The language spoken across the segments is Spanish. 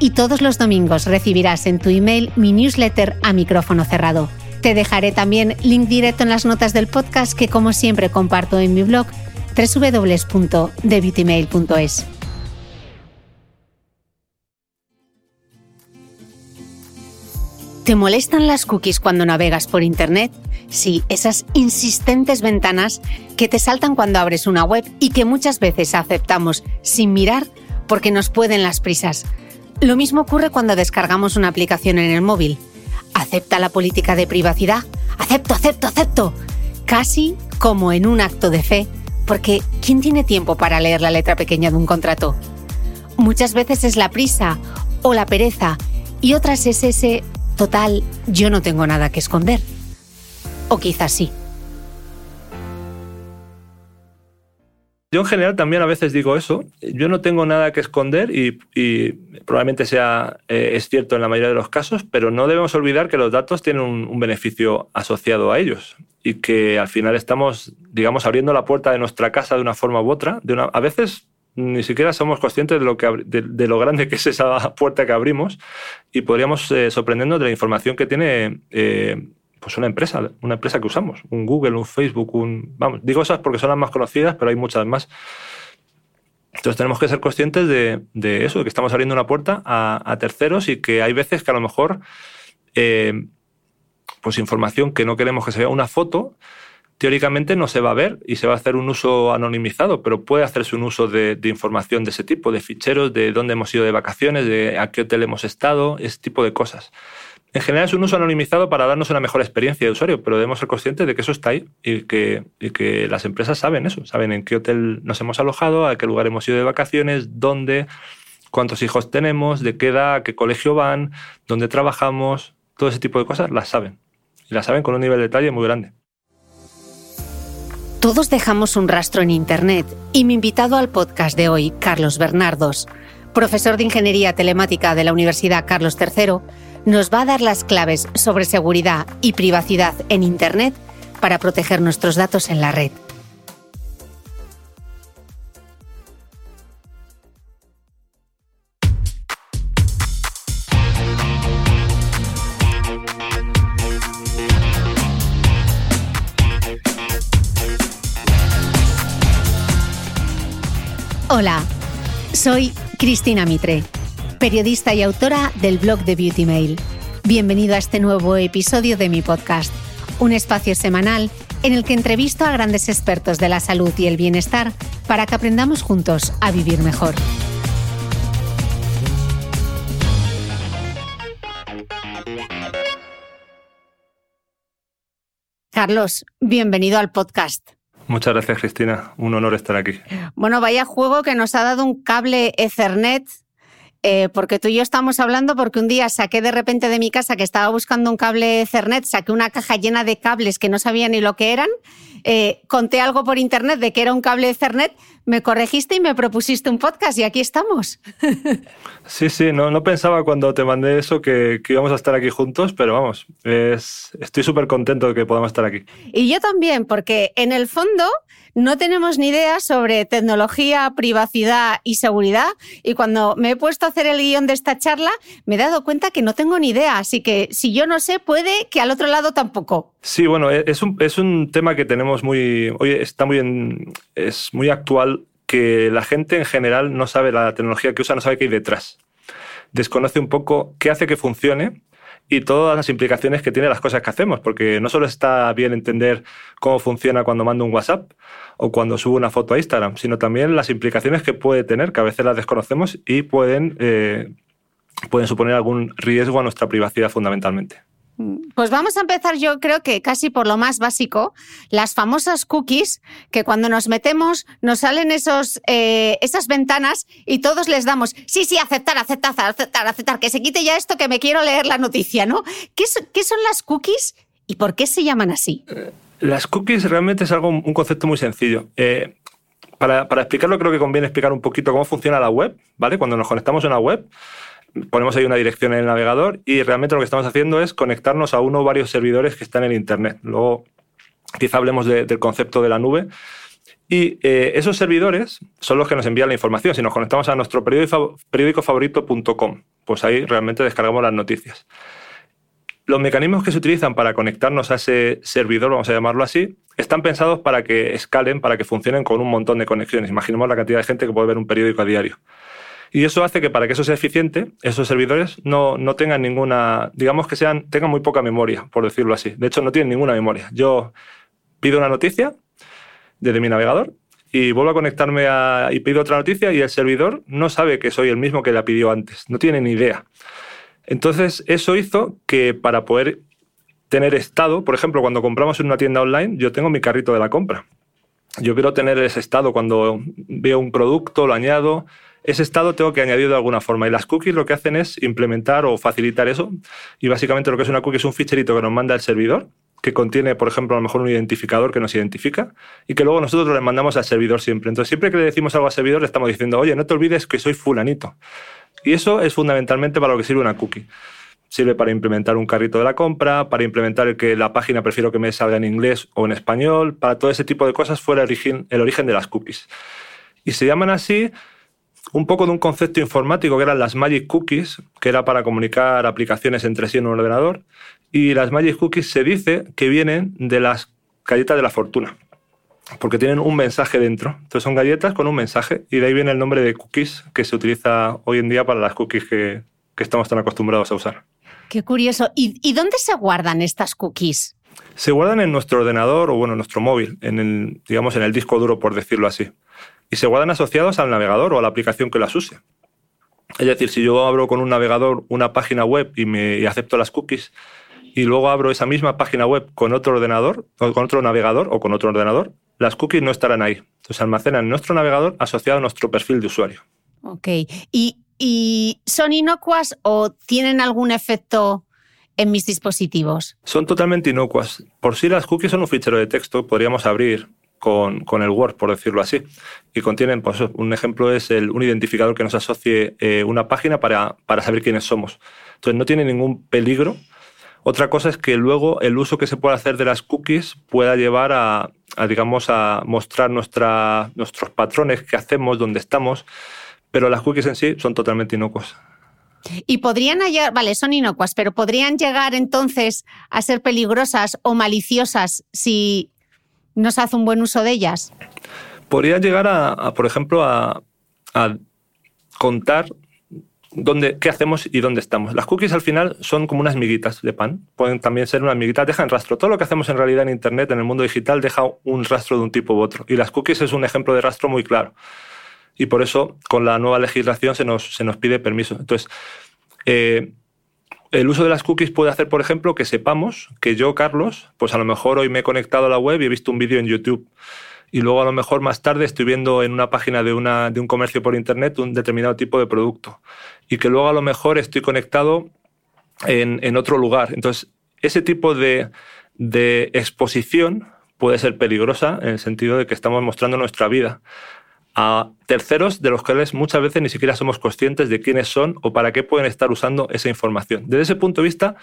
y todos los domingos recibirás en tu email mi newsletter a micrófono cerrado. Te dejaré también link directo en las notas del podcast que como siempre comparto en mi blog www.debeautymail.es. ¿Te molestan las cookies cuando navegas por Internet? Sí, esas insistentes ventanas que te saltan cuando abres una web y que muchas veces aceptamos sin mirar porque nos pueden las prisas. Lo mismo ocurre cuando descargamos una aplicación en el móvil. ¿Acepta la política de privacidad? Acepto, acepto, acepto. Casi como en un acto de fe, porque ¿quién tiene tiempo para leer la letra pequeña de un contrato? Muchas veces es la prisa o la pereza y otras es ese total yo no tengo nada que esconder. O quizás sí. Yo en general también a veces digo eso. Yo no tengo nada que esconder y, probablemente sea eh, es cierto en la mayoría de los casos, pero no debemos olvidar que los datos tienen un, beneficio asociado a ellos y que al final estamos, digamos, abriendo la puerta de nuestra casa de una forma u otra. De una, a veces ni siquiera somos conscientes de lo, que, de, lo grande que es esa puerta que abrimos y podríamos eh, sorprendernos de la información que tiene eh, pues una empresa, una empresa que usamos, un Google, un Facebook, un... Vamos, digo esas porque son las más conocidas, pero hay muchas más. Entonces tenemos que ser conscientes de, eso, de que estamos abriendo una puerta a, terceros y que hay veces que a lo mejor, eh, pues información que no queremos que se vea una foto, teóricamente no se va a ver y se va a hacer un uso anonimizado, pero puede hacerse un uso de, de, información de ese tipo, de ficheros, de dónde hemos ido de vacaciones, de a qué hotel hemos estado, ese tipo de cosas. En general es un uso anonimizado para darnos una mejor experiencia de usuario, pero debemos ser conscientes de que eso está ahí y que, las empresas saben eso, saben en qué hotel nos hemos alojado, a qué lugar hemos ido de vacaciones, dónde, cuántos hijos tenemos, de qué edad, a qué colegio van, dónde trabajamos, todo ese tipo de cosas las saben. Y las saben con un nivel de detalle muy grande. Todos dejamos un rastro en Internet y mi invitado al podcast de hoy, Carlos Bernardos, profesor de Ingeniería Telemática de la Universidad Carlos III, nos va a dar las claves sobre seguridad y privacidad en Internet para proteger nuestros datos en la red. Hola, soy Cristina Mitre periodista y autora del blog de Beauty Mail. Bienvenido a este nuevo episodio de mi podcast, un espacio semanal en el que entrevisto a grandes expertos de la salud y el bienestar para que aprendamos juntos a vivir mejor. Carlos, bienvenido al podcast. Muchas gracias, Cristina. Un honor estar aquí. Bueno, vaya juego que nos ha dado un cable Ethernet eh, porque tú y yo estamos hablando porque un día saqué de repente de mi casa que estaba buscando un cable Ethernet, saqué una caja llena de cables que no sabía ni lo que eran, eh, conté algo por internet de que era un cable Ethernet, me corregiste y me propusiste un podcast y aquí estamos. Sí, sí, no, no pensaba cuando te mandé eso que, que íbamos a estar aquí juntos, pero vamos, es, estoy súper contento de que podamos estar aquí. Y yo también, porque en el fondo no tenemos ni idea sobre tecnología, privacidad y seguridad. Y cuando me he puesto a hacer el guion de esta charla, me he dado cuenta que no tengo ni idea. Así que si yo no sé, puede que al otro lado tampoco. Sí, bueno, e-, es un, es un tema que tenemos muy. Está muy, es muy actual que la gente en general no sabe la tecnología que usa, no sabe qué hay detrás. Desconoce un poco qué hace que funcione y todas las implicaciones que tiene las cosas que hacemos, porque no solo está bien entender cómo funciona cuando mando un WhatsApp o cuando subo una foto a Instagram, sino también las implicaciones que puede tener, que a veces las desconocemos y pueden, eh, pueden suponer algún riesgo a nuestra privacidad fundamentalmente. Pues vamos a empezar yo creo que casi por lo más básico, las famosas cookies, que cuando nos metemos nos salen esos, eh, esas ventanas y todos les damos, sí, sí, aceptar, aceptar, aceptar, aceptar, que se quite ya esto que me quiero leer la noticia, ¿no? ¿Qué, son las cookies y por qué se llaman así? Las cookies realmente es algo, un concepto muy sencillo. Eh, para, para explicarlo creo que conviene explicar un poquito cómo funciona la web, ¿vale? Cuando nos conectamos a una web, ponemos ahí una dirección en el navegador y realmente lo que estamos haciendo es conectarnos a uno o varios servidores que están en Internet. Luego quizá hablemos del concepto de la nube. Y eh, esos servidores son los que nos envían la información. Si nos conectamos a nuestro periódico favorito.com, pues ahí realmente descargamos las noticias. Los mecanismos que se utilizan para conectarnos a ese servidor, vamos a llamarlo así, están pensados para que escalen, para que funcionen con un montón de conexiones. Imaginemos la cantidad de gente que puede ver un periódico a diario. Y eso hace que para que eso sea eficiente, esos servidores no, no tengan ninguna, digamos que sean, tengan muy poca memoria, por decirlo así. De hecho, no tienen ninguna memoria. Yo pido una noticia desde mi navegador y vuelvo a conectarme a, y pido otra noticia y el servidor no sabe que soy el mismo que la pidió antes, no tiene ni idea. Entonces, eso hizo que para poder tener estado, por ejemplo, cuando compramos en una tienda online, yo tengo mi carrito de la compra. Yo quiero tener ese estado cuando veo un producto, lo añado, ese estado tengo que añadirlo de alguna forma. Y las cookies lo que hacen es implementar o facilitar eso. Y básicamente lo que es una cookie es un ficherito que nos manda el servidor, que contiene, por ejemplo, a lo mejor un identificador que nos identifica y que luego nosotros le mandamos al servidor siempre. Entonces, siempre que le decimos algo al servidor, le estamos diciendo, oye, no te olvides que soy fulanito. Y eso es fundamentalmente para lo que sirve una cookie. Sirve para implementar un carrito de la compra, para implementar el que la página prefiero que me salga en inglés o en español, para todo ese tipo de cosas fuera el origen, el origen de las cookies. Y se llaman así un poco de un concepto informático que eran las Magic Cookies, que era para comunicar aplicaciones entre sí en un ordenador. Y las Magic Cookies se dice que vienen de las galletas de la fortuna, porque tienen un mensaje dentro. Entonces son galletas con un mensaje y de ahí viene el nombre de cookies que se utiliza hoy en día para las cookies que, estamos tan acostumbrados a usar. Qué curioso. ¿Y, dónde se guardan estas cookies? Se guardan en nuestro ordenador o bueno, en nuestro móvil, en el, digamos en el disco duro, por decirlo así y se guardan asociados al navegador o a la aplicación que las use. Es decir, si yo abro con un navegador una página web y, me, acepto las cookies y luego abro esa misma página web con otro ordenador, o con otro navegador o con otro ordenador, las cookies no estarán ahí. Entonces se almacenan en nuestro navegador asociado a nuestro perfil de usuario. Ok. ¿Y, ¿Y son inocuas o tienen algún efecto en mis dispositivos? Son totalmente inocuas. Por sí las cookies son un fichero de texto, podríamos abrir con, el Word, por decirlo así. Y contienen, pues, un ejemplo es un identificador que nos asocie eh, una página para, para, saber quiénes somos. Entonces, no tiene ningún peligro. Otra cosa es que luego el uso que se puede hacer de las cookies pueda llevar a, digamos, a mostrar nuestra, nuestros patrones, qué hacemos, dónde estamos, pero las cookies en sí son totalmente inocuas. Y podrían hallar, vale, son inocuas, pero podrían llegar entonces a ser peligrosas o maliciosas si no se hace un buen uso de ellas? Podría llegar a, por ejemplo, a, contar dónde, qué hacemos y dónde estamos. Las cookies al final son como unas miguitas de pan. Pueden también ser unas miguitas, dejan rastro. Todo lo que hacemos en realidad en Internet, en el mundo digital, deja un rastro de un tipo u otro. Y las cookies es un ejemplo de rastro muy claro. Y por eso, con la nueva legislación, se nos, se nos pide permiso. Entonces, eh, el uso de las cookies puede hacer, por ejemplo, que sepamos que yo, Carlos, pues a lo mejor hoy me he conectado a la web y he visto un vídeo en YouTube. Y luego a lo mejor más tarde estoy viendo en una página de, una, de un comercio por Internet un determinado tipo de producto. Y que luego a lo mejor estoy conectado en, en otro lugar. Entonces, ese tipo de, de exposición puede ser peligrosa en el sentido de que estamos mostrando nuestra vida a terceros de los cuales muchas veces ni siquiera somos conscientes de quiénes son o para qué pueden estar usando esa información. Desde ese punto de vista,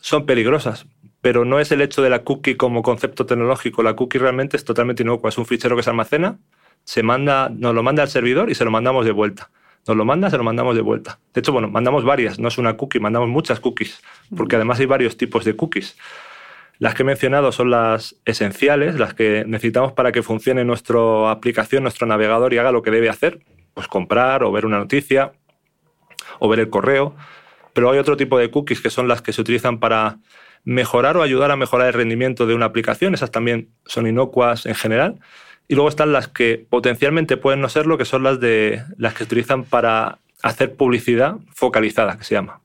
son peligrosas, pero no es el hecho de la cookie como concepto tecnológico. La cookie realmente es totalmente inocua. Es un fichero que se almacena, se manda, nos lo manda al servidor y se lo mandamos de vuelta. Nos lo manda, se lo mandamos de vuelta. De hecho, bueno, mandamos varias, no es una cookie, mandamos muchas cookies, porque además hay varios tipos de cookies. Las que he mencionado son las esenciales, las que necesitamos para que funcione nuestra aplicación, nuestro navegador y haga lo que debe hacer, pues comprar o ver una noticia o ver el correo. Pero hay otro tipo de cookies que son las que se utilizan para mejorar o ayudar a mejorar el rendimiento de una aplicación. Esas también son inocuas en general. Y luego están las que potencialmente pueden no serlo, que son las, de, las que se utilizan para hacer publicidad focalizada, que se llama.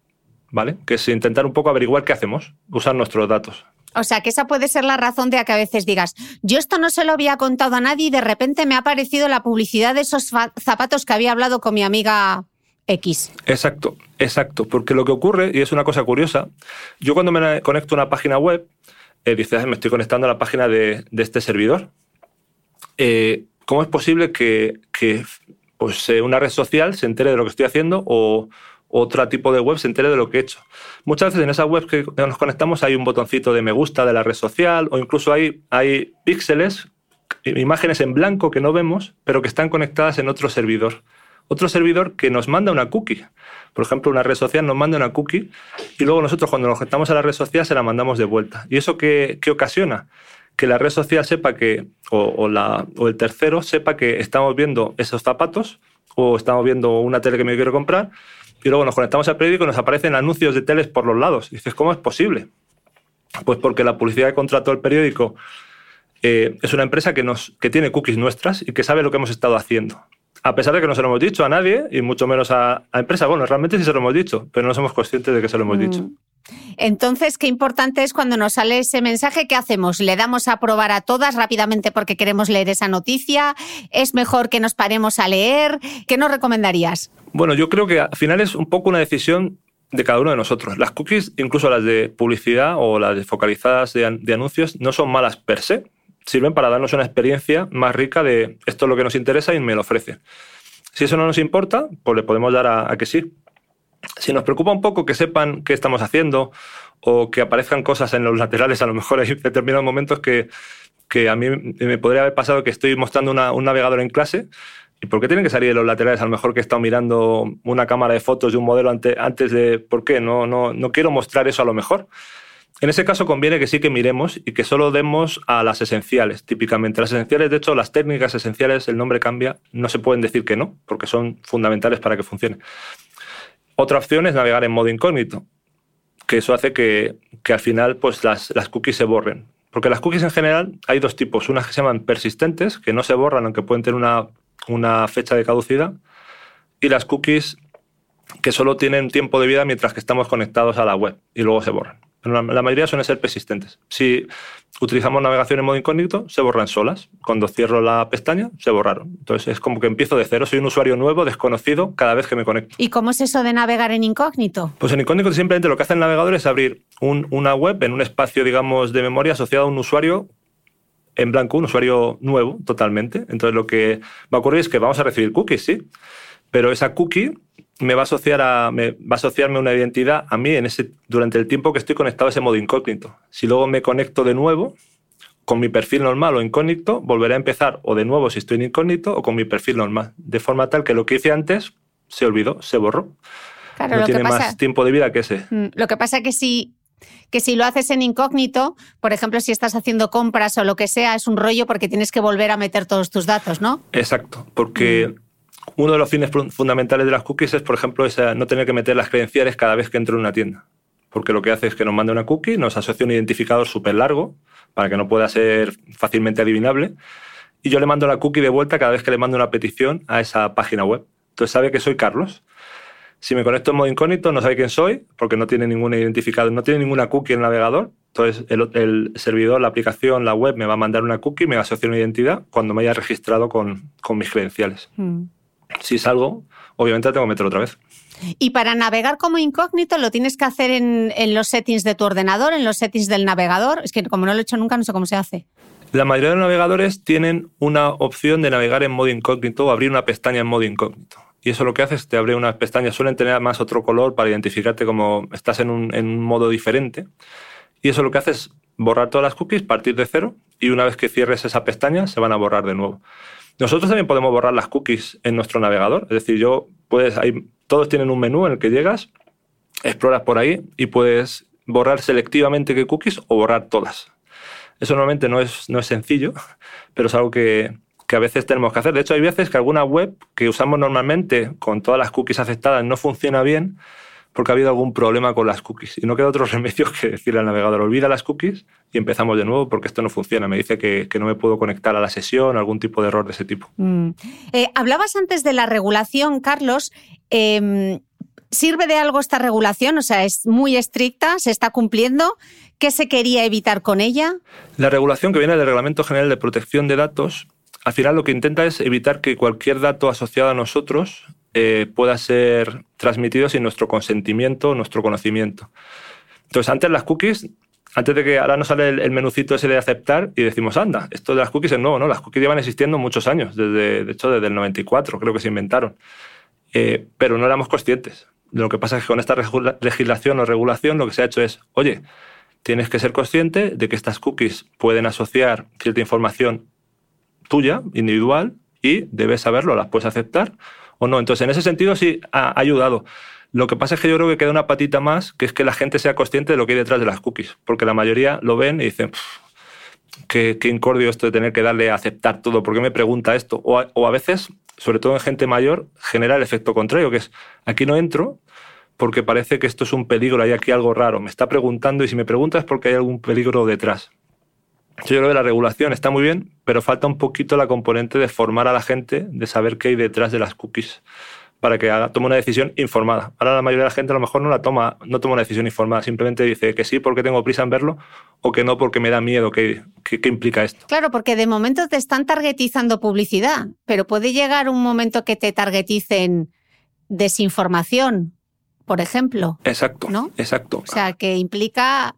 ¿Vale? Que es intentar un poco averiguar qué hacemos, usar nuestros datos. O sea, que esa puede ser la razón de que a veces digas, yo esto no se lo había contado a nadie y de repente me ha aparecido la publicidad de esos zapatos que había hablado con mi amiga X. Exacto, exacto. Porque lo que ocurre, y es una cosa curiosa, yo cuando me conecto a una página web, eh, dices, me estoy conectando a la página de, este servidor. Eh, ¿Cómo es posible que, pues, eh, una red social se entere de lo que estoy haciendo o otro tipo de web se entere de lo que he hecho. Muchas veces en esa web que nos conectamos hay un botoncito de me gusta de la red social o incluso hay, hay píxeles, imágenes en blanco que no vemos, pero que están conectadas en otro servidor. Otro servidor que nos manda una cookie. Por ejemplo, una red social nos manda una cookie y luego nosotros cuando nos conectamos a la red social se la mandamos de vuelta. ¿Y eso qué, qué ocasiona? Que la red social sepa que, o, la, o el tercero sepa que estamos viendo esos zapatos o estamos viendo una tele que me quiero comprar y luego nos conectamos al periódico y nos aparecen anuncios de teles por los lados. Y dices, ¿cómo es posible? Pues porque la publicidad que contrató el periódico eh, es una empresa que, nos, que tiene cookies nuestras y que sabe lo que hemos estado haciendo. A pesar de que no se lo hemos dicho a nadie y mucho menos a, a empresa. Bueno, realmente sí se lo hemos dicho, pero no somos conscientes de que se lo hemos dicho. Entonces, qué importante es cuando nos sale ese mensaje, ¿qué hacemos? ¿Le damos a probar a todas rápidamente porque queremos leer esa noticia? ¿Es mejor que nos paremos a leer? ¿Qué nos recomendarías? Bueno, yo creo que al final es un poco una decisión de cada uno de nosotros. Las cookies, incluso las de publicidad o las de focalizadas de, anuncios, no son malas per se. Sirven para darnos una experiencia más rica de esto es lo que nos interesa y me lo ofrece. Si eso no nos importa, pues le podemos dar a que sí. Si nos preocupa un poco que sepan qué estamos haciendo o que aparezcan cosas en los laterales, a lo mejor hay determinados momentos que, que a mí me podría haber pasado que estoy mostrando un navegador en clase ¿Y por qué tienen que salir de los laterales? A lo mejor que he estado mirando una cámara de fotos de un modelo antes de... ¿Por qué? No, no, no quiero mostrar eso a lo mejor. En ese caso conviene que sí que miremos y que solo demos a las esenciales, típicamente. Las esenciales, de hecho, las técnicas esenciales, el nombre cambia, no se pueden decir que no, porque son fundamentales para que funcione. Otra opción es navegar en modo incógnito, que eso hace que, al final pues, las, cookies se borren. Porque las cookies en general hay dos tipos. Unas que se llaman persistentes, que no se borran aunque pueden tener una, una fecha de caducidad, y las cookies que solo tienen tiempo de vida mientras que estamos conectados a la web y luego se borran la, mayoría suelen ser persistentes. Si utilizamos navegación en modo incógnito, se borran solas. Cuando cierro la pestaña, se borraron. Entonces es como que empiezo de cero. Soy un usuario nuevo, desconocido, cada vez que me conecto. ¿Y cómo es eso de navegar en incógnito? Pues en incógnito simplemente lo que hace el navegador es abrir una web en un espacio, digamos, de memoria asociado a un usuario en blanco, un usuario nuevo totalmente. Entonces lo que va a ocurrir es que vamos a recibir cookies, sí, pero esa cookie me va a asociar a, me va a asociarme una identidad a mí en ese, durante el tiempo que estoy conectado a ese modo incógnito. Si luego me conecto de nuevo, con mi perfil normal o incógnito, volveré a empezar o de nuevo si estoy en incógnito o con mi perfil normal. De forma tal que lo que hice antes se olvidó, se borró. Claro, no tiene más tiempo de vida que ese. Mm, lo que pasa es que si, que si lo haces en incógnito, por ejemplo, si estás haciendo compras o lo que sea, es un rollo porque tienes que volver a meter todos tus datos, ¿no? Exacto, porque... Mm uno de los fines fundamentales de las cookies es, por ejemplo, no tener que meter las credenciales cada vez que entro en una tienda. Porque lo que hace es que nos manda una cookie, nos asocia un identificador súper largo para que no pueda ser fácilmente adivinable. Y yo le mando la cookie de vuelta cada vez que le mando una petición a esa página web. Entonces sabe que soy Carlos. Si me conecto en modo incógnito, no sabe quién soy, porque no tiene ningún identificador, no tiene ninguna cookie en el navegador. Entonces, el, servidor, la aplicación, la web me va a mandar una cookie, me va a asociar una identidad cuando me haya registrado con, mis credenciales. Hmm. Si salgo, obviamente tengo que meter otra vez. Y para navegar como incógnito lo tienes que hacer en, en, los settings de tu ordenador, en los settings del navegador. Es que como no lo he hecho nunca, no sé cómo se hace. La mayoría de los navegadores tienen una opción de navegar en modo incógnito o abrir una pestaña en modo incógnito. Y eso lo que hace es te abre unas pestañas, suelen tener más otro color para identificarte como estás en un, en un modo diferente. Y eso lo que hace es borrar todas las cookies, partir de cero, y una vez que cierres esa pestaña se van a borrar de nuevo. Nosotros también podemos borrar las cookies en nuestro navegador. Es decir, yo puedes, hay, todos tienen un menú en el que llegas, exploras por ahí y puedes borrar selectivamente qué cookies o borrar todas. Eso normalmente no es, no es sencillo, pero es algo que, que a veces tenemos que hacer. De hecho, hay veces que alguna web que usamos normalmente con todas las cookies aceptadas no funciona bien porque ha habido algún problema con las cookies. Y no queda otro remedio que decirle al navegador, olvida las cookies y empezamos de nuevo porque esto no funciona. Me dice que, no me puedo conectar a la sesión, algún tipo de error de ese tipo. Mm. Eh, hablabas antes de la regulación, Carlos. Em, ¿Sirve de algo esta regulación? O sea, es muy estricta, se está cumpliendo. ¿Qué se quería evitar con ella? La regulación que viene del Reglamento General de Protección de Datos, al final lo que intenta es evitar que cualquier dato asociado a nosotros eh, pueda ser transmitido sin nuestro consentimiento nuestro conocimiento. Entonces, antes las cookies, antes de que ahora nos sale el, menucito ese de aceptar y decimos, anda, esto de las cookies es nuevo, ¿no? Las cookies llevan existiendo muchos años, desde, de hecho desde el 94 creo que se inventaron, eh, pero no éramos conscientes. Lo que pasa es que con esta legislación o regulación lo que se ha hecho es, oye, tienes que ser consciente de que estas cookies pueden asociar cierta información tuya, individual, y debes saberlo, las puedes aceptar o no. Entonces, en ese sentido sí ha ayudado. Lo que pasa es que yo creo que queda una patita más, que es que la gente sea consciente de lo que hay detrás de las cookies, porque la mayoría lo ven y dicen, qué, qué, incordio esto de tener que darle a aceptar todo, ¿por qué me pregunta esto? O a, veces, sobre todo en gente mayor, genera el efecto contrario, que es, aquí no entro porque parece que esto es un peligro, hay aquí algo raro, me está preguntando y si me pregunta es porque hay algún peligro detrás. Yo creo que la regulación está muy bien, pero falta un poquito la componente de formar a la gente, de saber qué hay detrás de las cookies para que tome una decisión informada. Ahora la mayoría de la gente a lo mejor no la toma, no toma una decisión informada, simplemente dice que sí porque tengo prisa en verlo o que no porque me da miedo. ¿Qué, qué, implica esto? Claro, porque de momento te están targetizando publicidad, pero puede llegar un momento que te targeticen desinformación, por ejemplo. Exacto. ¿no? Exacto. O sea, que implica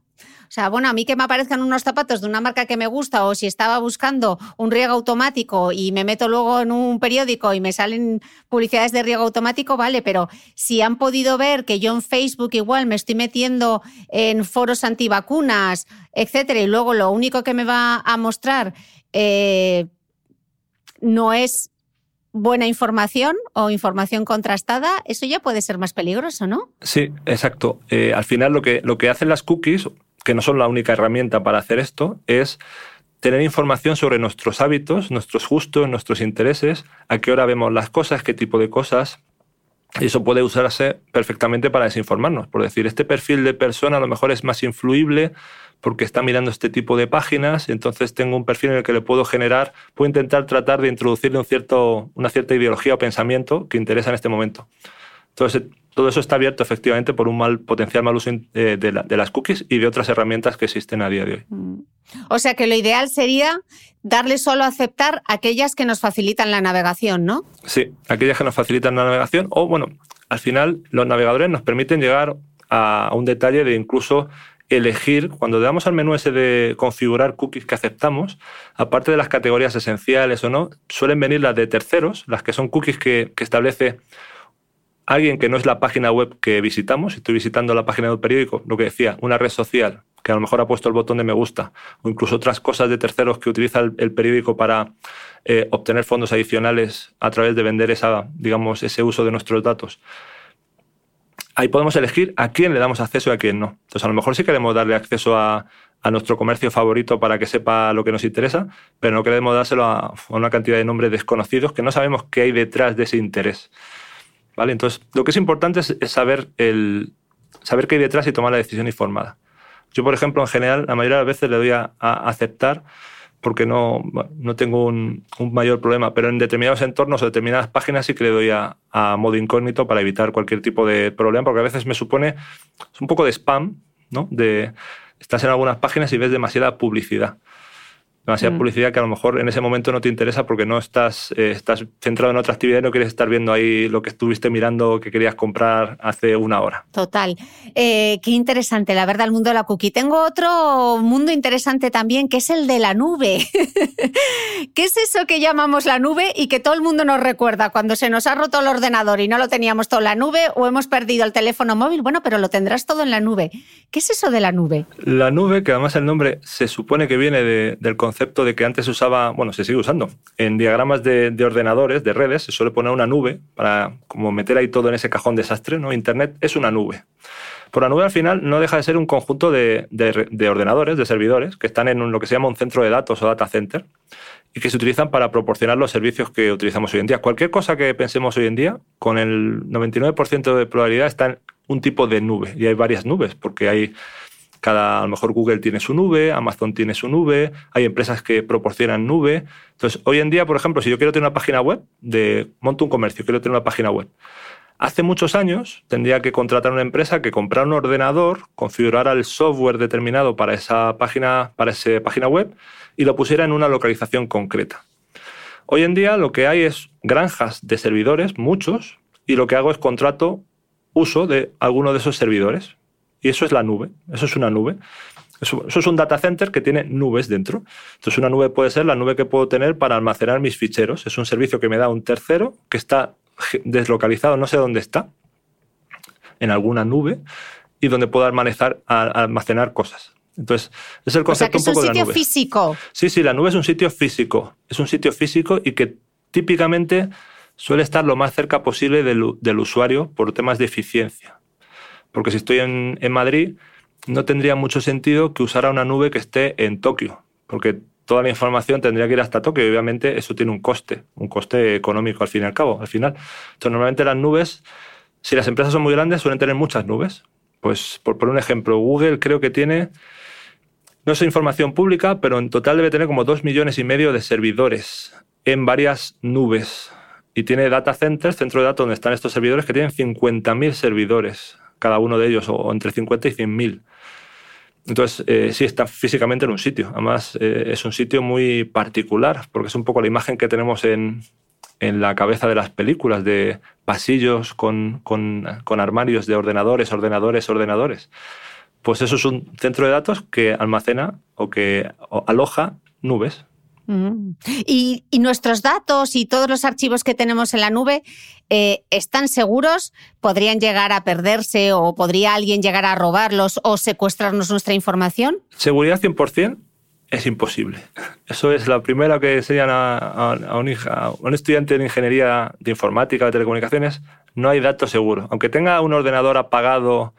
o sea, bueno, a mí que me aparezcan unos zapatos de una marca que me gusta o si estaba buscando un riego automático y me meto luego en un periódico y me salen publicidades de riego automático, vale, pero si han podido ver que yo en Facebook igual me estoy metiendo en foros antivacunas, etcétera, y luego lo único que me va a mostrar eh, no es buena información o información contrastada, eso ya puede ser más peligroso, ¿no? Sí, exacto. Eh, al final lo que, lo que hacen las cookies, que no son la única herramienta para hacer esto, es tener información sobre nuestros hábitos, nuestros gustos, nuestros intereses, a qué hora vemos las cosas, qué tipo de cosas. Y eso puede usarse perfectamente para desinformarnos. Por decir, este perfil de persona a lo mejor es más influible porque está mirando este tipo de páginas, entonces tengo un perfil en el que le puedo generar, puedo intentar tratar de introducirle un cierto, una cierta ideología o pensamiento que interesa en este momento. Entonces, todo eso está abierto efectivamente por un mal, potencial mal uso eh, de, las cookies y de otras herramientas que existen a día de hoy. Mm. O sea que lo ideal sería darle solo a aceptar aquellas que nos facilitan la navegación, ¿no? Sí, aquellas que nos facilitan la navegación o, bueno, al final los navegadores nos permiten llegar a, un detalle de incluso elegir, cuando le damos al menú ese de configurar cookies que aceptamos, aparte de las categorías esenciales o no, suelen venir las de terceros, las que son cookies que, que establece alguien que no es la página web que visitamos, si estoy visitando la página del periódico, lo que decía, una red social que a lo mejor ha puesto el botón de me gusta, o incluso otras cosas de terceros que utiliza el, periódico para eh, obtener fondos adicionales a través de vender esa, digamos, ese uso de nuestros datos. Ahí podemos elegir a quién le damos acceso y a quién no. Entonces, a lo mejor sí queremos darle acceso a, a nuestro comercio favorito para que sepa lo que nos interesa, pero no queremos dárselo a, una cantidad de nombres desconocidos que no sabemos qué hay detrás de ese interés. ¿Vale? Entonces, lo que es importante es, saber, el, saber qué hay detrás y tomar la decisión informada. Yo, por ejemplo, en general, la mayoría de las veces le doy a, aceptar porque no, no tengo un, mayor problema, pero en determinados entornos o determinadas páginas sí que le doy a, a, modo incógnito para evitar cualquier tipo de problema, porque a veces me supone un poco de spam, ¿no? De, estás en algunas páginas y ves demasiada publicidad demasiada mm. publicidad que a lo mejor en ese momento no te interesa porque no estás, eh, estás centrado en otra actividad y no quieres estar viendo ahí lo que estuviste mirando que querías comprar hace una hora. Total. Eh, qué interesante, la verdad, el mundo de la cookie. Tengo otro mundo interesante también, que es el de la nube. ¿Qué es eso que llamamos la nube y que todo el mundo nos recuerda cuando se nos ha roto el ordenador y no lo teníamos todo en la nube o hemos perdido el teléfono móvil? Bueno, pero lo tendrás todo en la nube. ¿Qué es eso de la nube? La nube, que además el nombre se supone que viene del concepto concepto de que antes se usaba, bueno, se sigue usando. En diagramas de, ordenadores, de redes, se suele poner una nube para como meter ahí todo en ese cajón desastre, ¿no? Internet es una nube. Por la nube al final no deja de ser un conjunto de, de, ordenadores, de servidores, que están en lo que se llama un centro de datos o data center y que se utilizan para proporcionar los servicios que utilizamos hoy en día. Cualquier cosa que pensemos hoy en día, con el 99% de probabilidad está en un tipo de nube. Y hay varias nubes, porque hay cada, a lo mejor Google tiene su nube, Amazon tiene su nube, hay empresas que proporcionan nube. Entonces, hoy en día, por ejemplo, si yo quiero tener una página web, de monto un comercio, quiero tener una página web. Hace muchos años tendría que contratar una empresa que comprara un ordenador, configurara el software determinado para esa página, para esa página web y lo pusiera en una localización concreta. Hoy en día lo que hay es granjas de servidores, muchos, y lo que hago es contrato uso de alguno de esos servidores. Y eso es la nube, eso es una nube. Eso, es un data center que tiene nubes dentro. Entonces una nube puede ser la nube que puedo tener para almacenar mis ficheros. Es un servicio que me da un tercero que está deslocalizado, no sé dónde está, en alguna nube, y donde puedo almacenar, almacenar cosas. Entonces, es el concepto o sea, que es un, sitio físico. Sí, sí, la nube es un sitio físico. Es un sitio físico y que típicamente suele estar lo más cerca posible del usuario por temas de eficiencia. Porque si estoy en, Madrid, no tendría mucho sentido que usara una nube que esté en Tokio, porque toda la información tendría que ir hasta Tokio y obviamente eso tiene un coste, un coste económico al fin y al cabo, al final. Normalmente las nubes, si las empresas son muy grandes, suelen tener muchas nubes. Pues por, por un ejemplo, Google creo que tiene, no es información pública, pero en total debe tener como dos millones y medio de servidores en varias nubes. Y tiene data centers, centro de datos donde están estos servidores que tienen 50.000 servidores cada uno de ellos, o entre 50 y 100 mil. Entonces, eh, sí, está físicamente en un sitio. Además, eh, es un sitio muy particular, porque es un poco la imagen que tenemos en, en la cabeza de las películas, de pasillos con, con, con, armarios de ordenadores, ordenadores, ordenadores. Pues eso es un centro de datos que almacena o que aloja nubes. Y, nuestros datos y todos los archivos que tenemos en la nube eh, están seguros, podrían llegar a perderse o podría alguien llegar a robarlos o secuestrarnos nuestra información. Seguridad 100% es imposible. Eso es la primera que enseñan a, un, a, un, estudiante de ingeniería de informática, de telecomunicaciones. No hay datos seguros. Aunque tenga un ordenador apagado,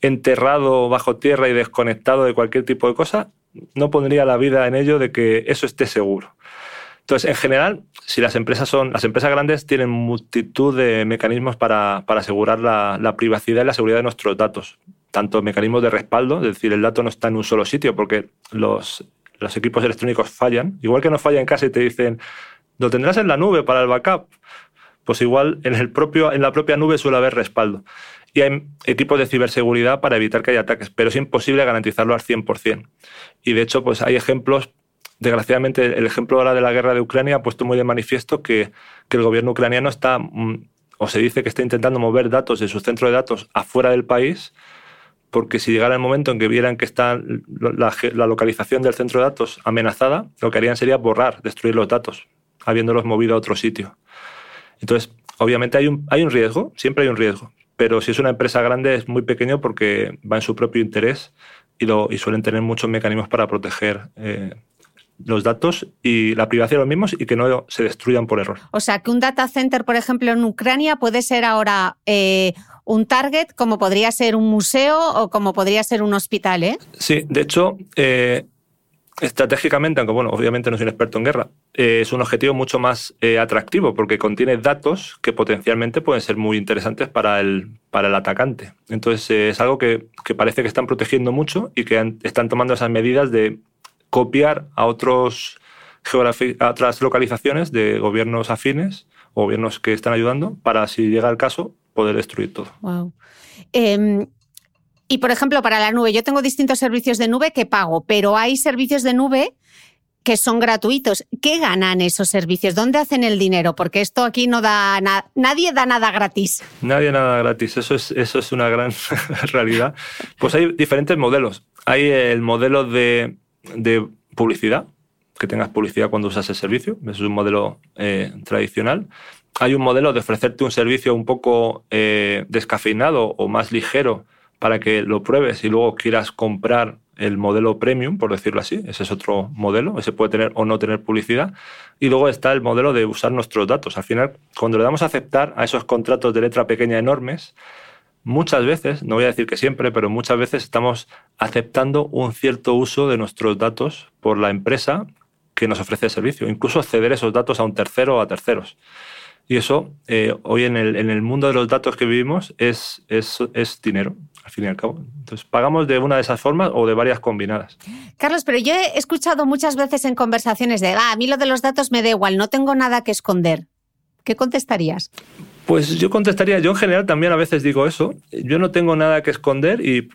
enterrado bajo tierra y desconectado de cualquier tipo de cosa, no pondría la vida en ello de que eso esté seguro. Entonces, en general, si las empresas son, las empresas grandes tienen multitud de mecanismos para, asegurar la, privacidad y la seguridad de nuestros datos. Tanto mecanismos de respaldo, es decir, el dato no está en un solo sitio porque los, los equipos electrónicos fallan. Igual que no falla en casa y te dicen, lo tendrás en la nube para el backup. Pues igual en, el propio, en la propia nube suele haber respaldo y hay equipos de ciberseguridad para evitar que haya ataques, pero es imposible garantizarlo al 100%. Y de hecho, pues hay ejemplos, desgraciadamente el ejemplo ahora de la guerra de Ucrania ha puesto muy de manifiesto que, el gobierno ucraniano está, mm, o se dice que está intentando mover datos de su centro de datos afuera del país, porque si llegara el momento en que vieran que está la, localización del centro de datos amenazada, lo que harían sería borrar, destruir los datos, habiéndolos movido a otro sitio. Entonces, obviamente hay un, riesgo, siempre hay un riesgo, pero si es una empresa grande es muy pequeño porque va en su propio interés y suelen tener muchos mecanismos para proteger eh, los datos y la privacidad de los mismos y que no se destruyan por error. O sea, que un data center, por ejemplo, en Ucrania puede ser ahora eh, un target como podría ser un museo o como podría ser un hospital, ¿eh? Sí, de hecho, eh, estratégicamente, aunque bueno, obviamente no soy un experto en guerra, eh, es un objetivo mucho más eh, atractivo porque contiene datos que potencialmente pueden ser muy interesantes para el, para el atacante. Entonces es algo que, que, parece que están protegiendo mucho y que están tomando esas medidas de copiar a, otros a otras localizaciones de gobiernos afines o gobiernos que están ayudando para, si llega el caso, poder destruir todo. Wow. Em, y por ejemplo, para la nube, yo tengo distintos servicios de nube que pago, pero hay servicios de nube que son gratuitos. ¿Qué ganan esos servicios? ¿Dónde hacen el dinero? Porque esto aquí no da nada, nadie da nada gratis. Nadie nada gratis, eso es, eso es una gran realidad. Pues hay diferentes modelos. Hay el modelo de, de, publicidad, que tengas publicidad cuando usas el servicio, eso es un modelo eh, tradicional hay un modelo de ofrecerte un servicio un poco eh, descafeinado o más ligero para que lo pruebes y luego quieras comprar el modelo premium, por decirlo así. Ese es otro modelo. Ese puede tener o no tener publicidad. Y luego está el modelo de usar nuestros datos. Al final, cuando le damos a aceptar a esos contratos de letra pequeña enormes, muchas veces, no voy a decir que siempre, pero muchas veces estamos aceptando un cierto uso de nuestros datos por la empresa que nos ofrece el servicio. Incluso ceder esos datos a un tercero o a terceros. Y eso, eh, hoy en el, mundo de los datos que vivimos, es, dinero, al fin y al cabo. Entonces, pagamos de una de esas formas o de varias combinadas. Carlos, pero yo he escuchado muchas veces en conversaciones de, ah, a mí lo de los datos me da igual, no tengo nada que esconder. ¿Qué contestarías? Pues yo contestaría, yo en general también a veces digo eso, yo no tengo nada que esconder y,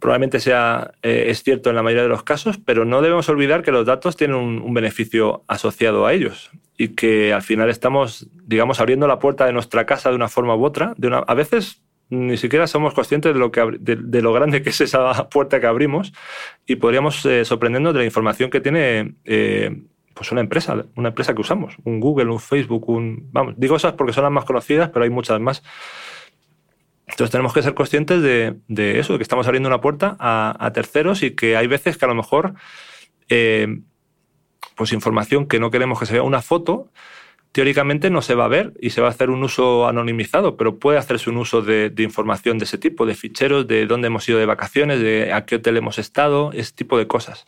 probablemente sea, eh, es cierto en la mayoría de los casos, pero no debemos olvidar que los datos tienen un, beneficio asociado a ellos y que al final estamos, digamos, abriendo la puerta de nuestra casa de una forma u otra. De una, a veces ni siquiera somos conscientes de, lo grande que es esa puerta que abrimos y podríamos eh, sorprendernos de la información que tiene eh, pues una empresa, una empresa que usamos, un Google, un Facebook, un... Vamos, digo esas porque son las más conocidas, pero hay muchas más. Entonces tenemos que ser conscientes de, eso, de que estamos abriendo una puerta a, a, terceros y que hay veces que a lo mejor eh, pues información que no queremos que se vea una foto, teóricamente no se va a ver y se va a hacer un uso anonimizado, pero puede hacerse un uso de, de, información de ese tipo, de ficheros, de dónde hemos ido de vacaciones, de a qué hotel hemos estado, ese tipo de cosas.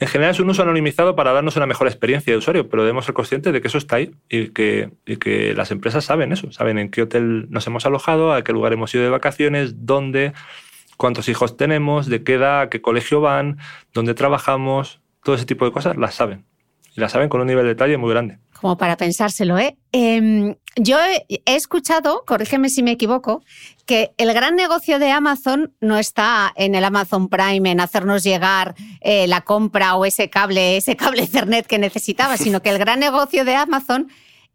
En general es un uso anonimizado para darnos una mejor experiencia de usuario, pero debemos ser conscientes de que eso está ahí y que, y que las empresas saben eso, saben en qué hotel nos hemos alojado, a qué lugar hemos ido de vacaciones, dónde, cuántos hijos tenemos, de qué edad, a qué colegio van, dónde trabajamos, todo ese tipo de cosas las saben. Y las saben con un nivel de detalle muy grande. Como para pensárselo, ¿eh? eh yo he, escuchado, corrígeme si me equivoco, que el gran negocio de Amazon no está en el Amazon Prime, en hacernos llegar eh, la compra o ese cable, ese cable Ethernet que necesitaba, sino que el gran negocio de Amazon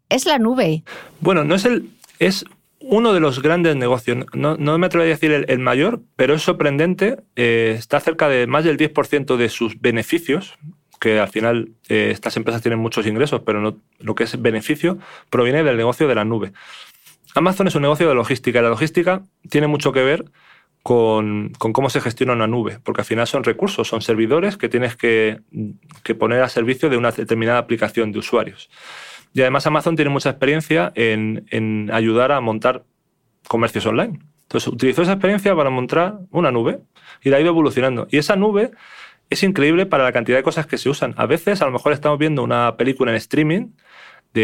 es la nube. Bueno, no es el. Es uno de los grandes negocios. No, no me atrevo a decir el, el, mayor, pero es sorprendente. Eh, está cerca de más del 10% de sus beneficios que al final eh, estas empresas tienen muchos ingresos, pero no, lo que es beneficio proviene del negocio de la nube. Amazon es un negocio de logística y la logística tiene mucho que ver con, con, cómo se gestiona una nube, porque al final son recursos, son servidores que tienes que, que, poner a servicio de una determinada aplicación de usuarios. Y además Amazon tiene mucha experiencia en, en ayudar a montar comercios online. Entonces utilizó esa experiencia para montar una nube y la ha ido evolucionando. Y esa nube es increíble para la cantidad de cosas que se usan. A veces, a lo mejor estamos viendo una película en streaming de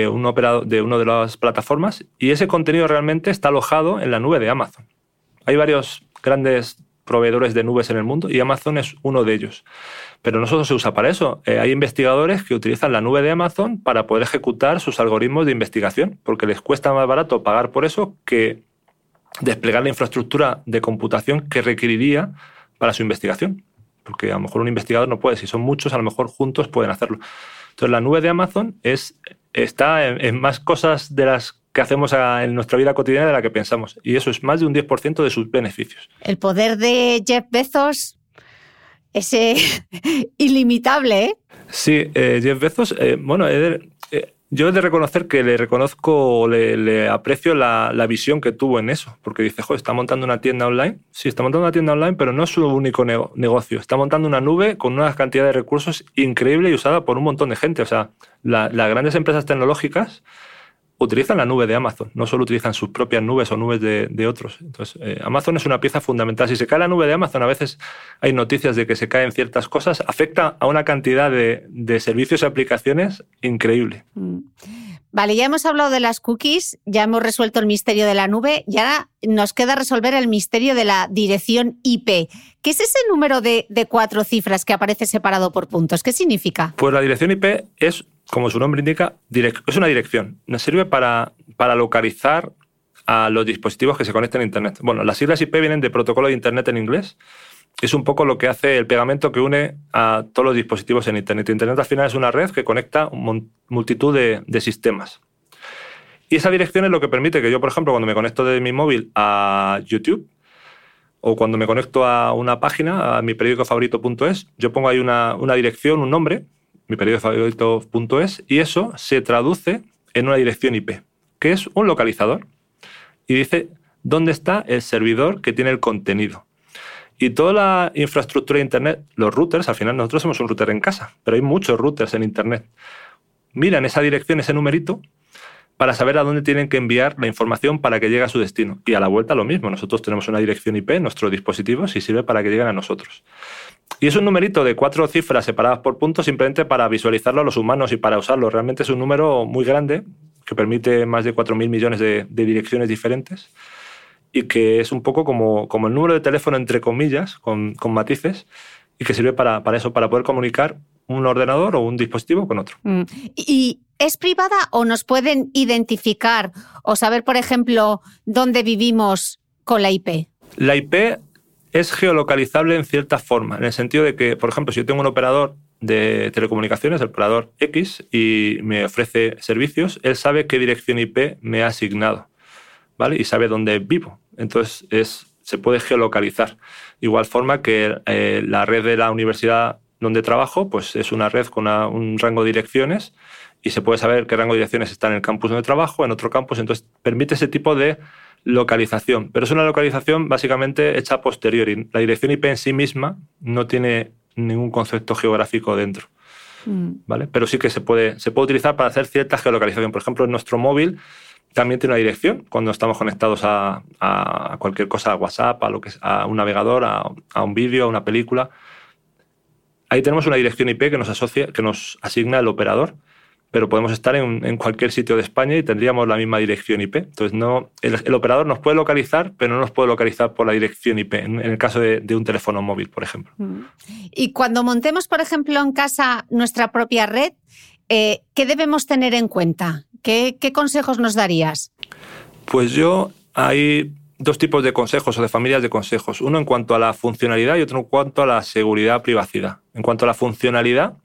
de una de las plataformas y ese contenido realmente está alojado en la nube de Amazon. Hay varios grandes proveedores de nubes en el mundo y Amazon es uno de ellos. Pero no solo se usa para eso. Eh, hay investigadores que utilizan la nube de Amazon para poder ejecutar sus algoritmos de investigación, porque les cuesta más barato pagar por eso que desplegar la infraestructura de computación que requeriría para su investigación porque a lo mejor un investigador no puede, si son muchos, a lo mejor juntos pueden hacerlo. Entonces la nube de Amazon es, está en, en más cosas de las que hacemos en nuestra vida cotidiana de la que pensamos, y eso es más de un 10% de sus beneficios. El poder de Jeff Bezos es eh, ilimitable, ¿eh? Sí, eh, Jeff Bezos, eh, bueno, yo he de reconocer que le reconozco, le, le aprecio la, la, visión que tuvo en eso, porque dice, joder, está montando una tienda online. Sí, está montando una tienda online, pero no es su único ne negocio. Está montando una nube con una cantidad de recursos increíble y usada por un montón de gente. O sea, la, las grandes empresas tecnológicas utilizan la nube de Amazon, no solo utilizan sus propias nubes o nubes de, otros. Entonces, eh, Amazon es una pieza fundamental. Si se cae la nube de Amazon, a veces hay noticias de que se caen ciertas cosas, afecta a una cantidad de, servicios y aplicaciones increíble. Mm. Vale, ya hemos hablado de las cookies, ya hemos resuelto el misterio de la nube y ahora nos queda resolver el misterio de la dirección IP. ¿Qué es ese número de, de cuatro cifras que aparece separado por puntos? ¿Qué significa? Pues la dirección IP es como su nombre indica, es una dirección. Nos sirve para, para localizar a los dispositivos que se conectan a Internet. Bueno, las siglas IP vienen de protocolo de Internet en inglés. Es un poco lo que hace el pegamento que une a todos los dispositivos en Internet. Internet al final es una red que conecta multitud de, de sistemas. Y esa dirección es lo que permite que yo, por ejemplo, cuando me conecto de mi móvil a YouTube, o cuando me conecto a una página, a mi periódico favorito.es, yo pongo ahí una, una, dirección, un nombre, mi periódico favorito.es, y eso se traduce en una dirección IP, que es un localizador. Y dice dónde está el servidor que tiene el contenido. Y toda la infraestructura de Internet, los routers, al final nosotros somos un router en casa, pero hay muchos routers en Internet. Miran esa dirección, ese numerito, para saber a dónde tienen que enviar la información para que llegue a su destino. Y a la vuelta lo mismo, nosotros tenemos una dirección IP en nuestros dispositivos y sirve para que lleguen a nosotros. Y es un numerito de cuatro cifras separadas por puntos simplemente para visualizarlo a los humanos y para usarlo. Realmente es un número muy grande que permite más de 4.000 millones de, direcciones diferentes y que es un poco como, como el número de teléfono entre comillas, con, con matices, y que sirve para, para, eso, para poder comunicar un ordenador o un dispositivo con otro. Mm. ¿Y es privada o nos pueden identificar o saber, por ejemplo, dónde vivimos con la IP? La IP es geolocalizable en cierta forma, en el sentido de que, por ejemplo, si yo tengo un operador de telecomunicaciones, el operador X, y me ofrece servicios, él sabe qué dirección IP me ha asignado, ¿vale? Y sabe dónde vivo. Entonces, es, se puede geolocalizar. Igual forma que eh, la red de la universidad donde trabajo, pues es una red con un rango de direcciones y se puede saber qué rango de direcciones está en el campus donde trabajo, en otro campus, entonces permite ese tipo de localización, pero es una localización básicamente hecha a posteriori. La dirección IP en sí misma no tiene ningún concepto geográfico dentro. Mm. ¿vale? Pero sí que se puede, se puede utilizar para hacer cierta geolocalización. Por ejemplo, en nuestro móvil también tiene una dirección cuando estamos conectados a, cualquier cosa, a WhatsApp, a, lo que, a un navegador, a, a un vídeo, a una película. Ahí tenemos una dirección IP que nos, asocia, que nos asigna el operador pero podemos estar en, cualquier sitio de España y tendríamos la misma dirección IP. Entonces, no, el, operador nos puede localizar, pero no nos puede localizar por la dirección IP, en, el caso de, un teléfono móvil, por ejemplo. Mm. Y cuando montemos, por ejemplo, en casa nuestra propia red, eh, ¿qué debemos tener en cuenta? ¿Qué, ¿Qué consejos nos darías? Pues yo hay dos tipos de consejos o de familias de consejos. Uno en cuanto a la funcionalidad y otro en cuanto a la seguridad privacidad. En cuanto a la funcionalidad,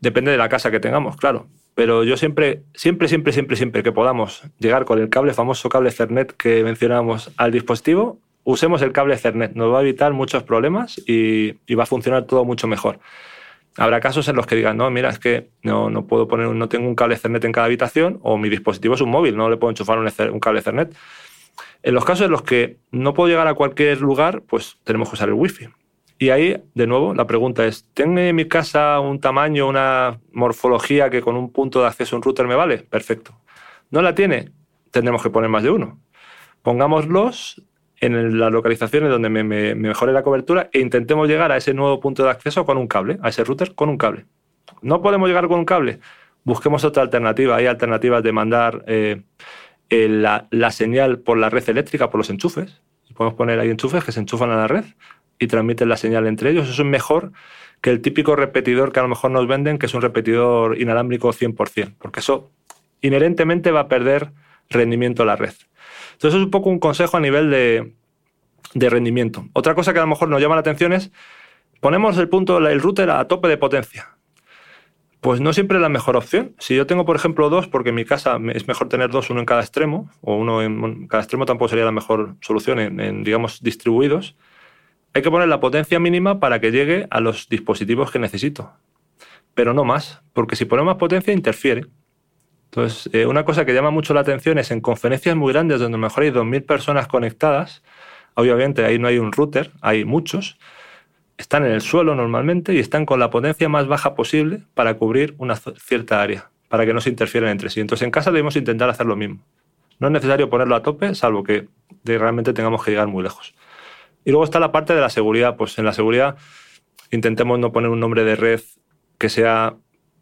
depende de la casa que tengamos, claro pero yo siempre, siempre, siempre, siempre, siempre que podamos llegar con el cable, famoso cable Ethernet que mencionamos al dispositivo, usemos el cable Ethernet. Nos va a evitar muchos problemas y, va a funcionar todo mucho mejor. Habrá casos en los que digan, no, mira, es que no, no puedo poner, no tengo un cable Ethernet en cada habitación o mi dispositivo es un móvil, no le puedo enchufar un, un cable Ethernet. En los casos en los que no puedo llegar a cualquier lugar, pues tenemos que usar el Wi-Fi. Y ahí, de nuevo, la pregunta es, ¿tiene mi casa un tamaño, una morfología que con un punto de acceso a un router me vale? Perfecto. ¿No la tiene? Tendremos que poner más de uno. Pongámoslos en las localizaciones donde me, mejore la cobertura e intentemos llegar a ese nuevo punto de acceso con un cable, a ese router con un cable. ¿No podemos llegar con un cable? Busquemos otra alternativa. Hay alternativas de mandar eh, la, la señal por la red eléctrica, por los enchufes. Podemos poner ahí enchufes que se enchufan a la red y transmiten la señal entre ellos. Eso es mejor que el típico repetidor que a lo mejor nos venden, que es un repetidor inalámbrico 100%, porque eso inherentemente va a perder rendimiento a la red. Entonces es un poco un consejo a nivel de, de rendimiento. Otra cosa que a lo mejor nos llama la atención es, ponemos el punto, el router a tope de potencia. Pues no siempre es la mejor opción. Si yo tengo, por ejemplo, dos, porque en mi casa es mejor tener dos, uno en cada extremo, o uno en cada extremo tampoco sería la mejor solución en digamos, distribuidos, hay que poner la potencia mínima para que llegue a los dispositivos que necesito, pero no más, porque si ponemos más potencia interfiere. Entonces, eh, una cosa que llama mucho la atención es en conferencias muy grandes donde mejor hay 2.000 personas conectadas, obviamente ahí no hay un router, hay muchos, están en el suelo normalmente y están con la potencia más baja posible para cubrir una cierta área. para que no se interfieran entre sí. Entonces en casa debemos intentar hacer lo mismo. No es necesario ponerlo a tope, salvo que realmente tengamos que llegar muy lejos. Y luego está la parte de la seguridad. Pues en la seguridad intentemos no poner un nombre de red que sea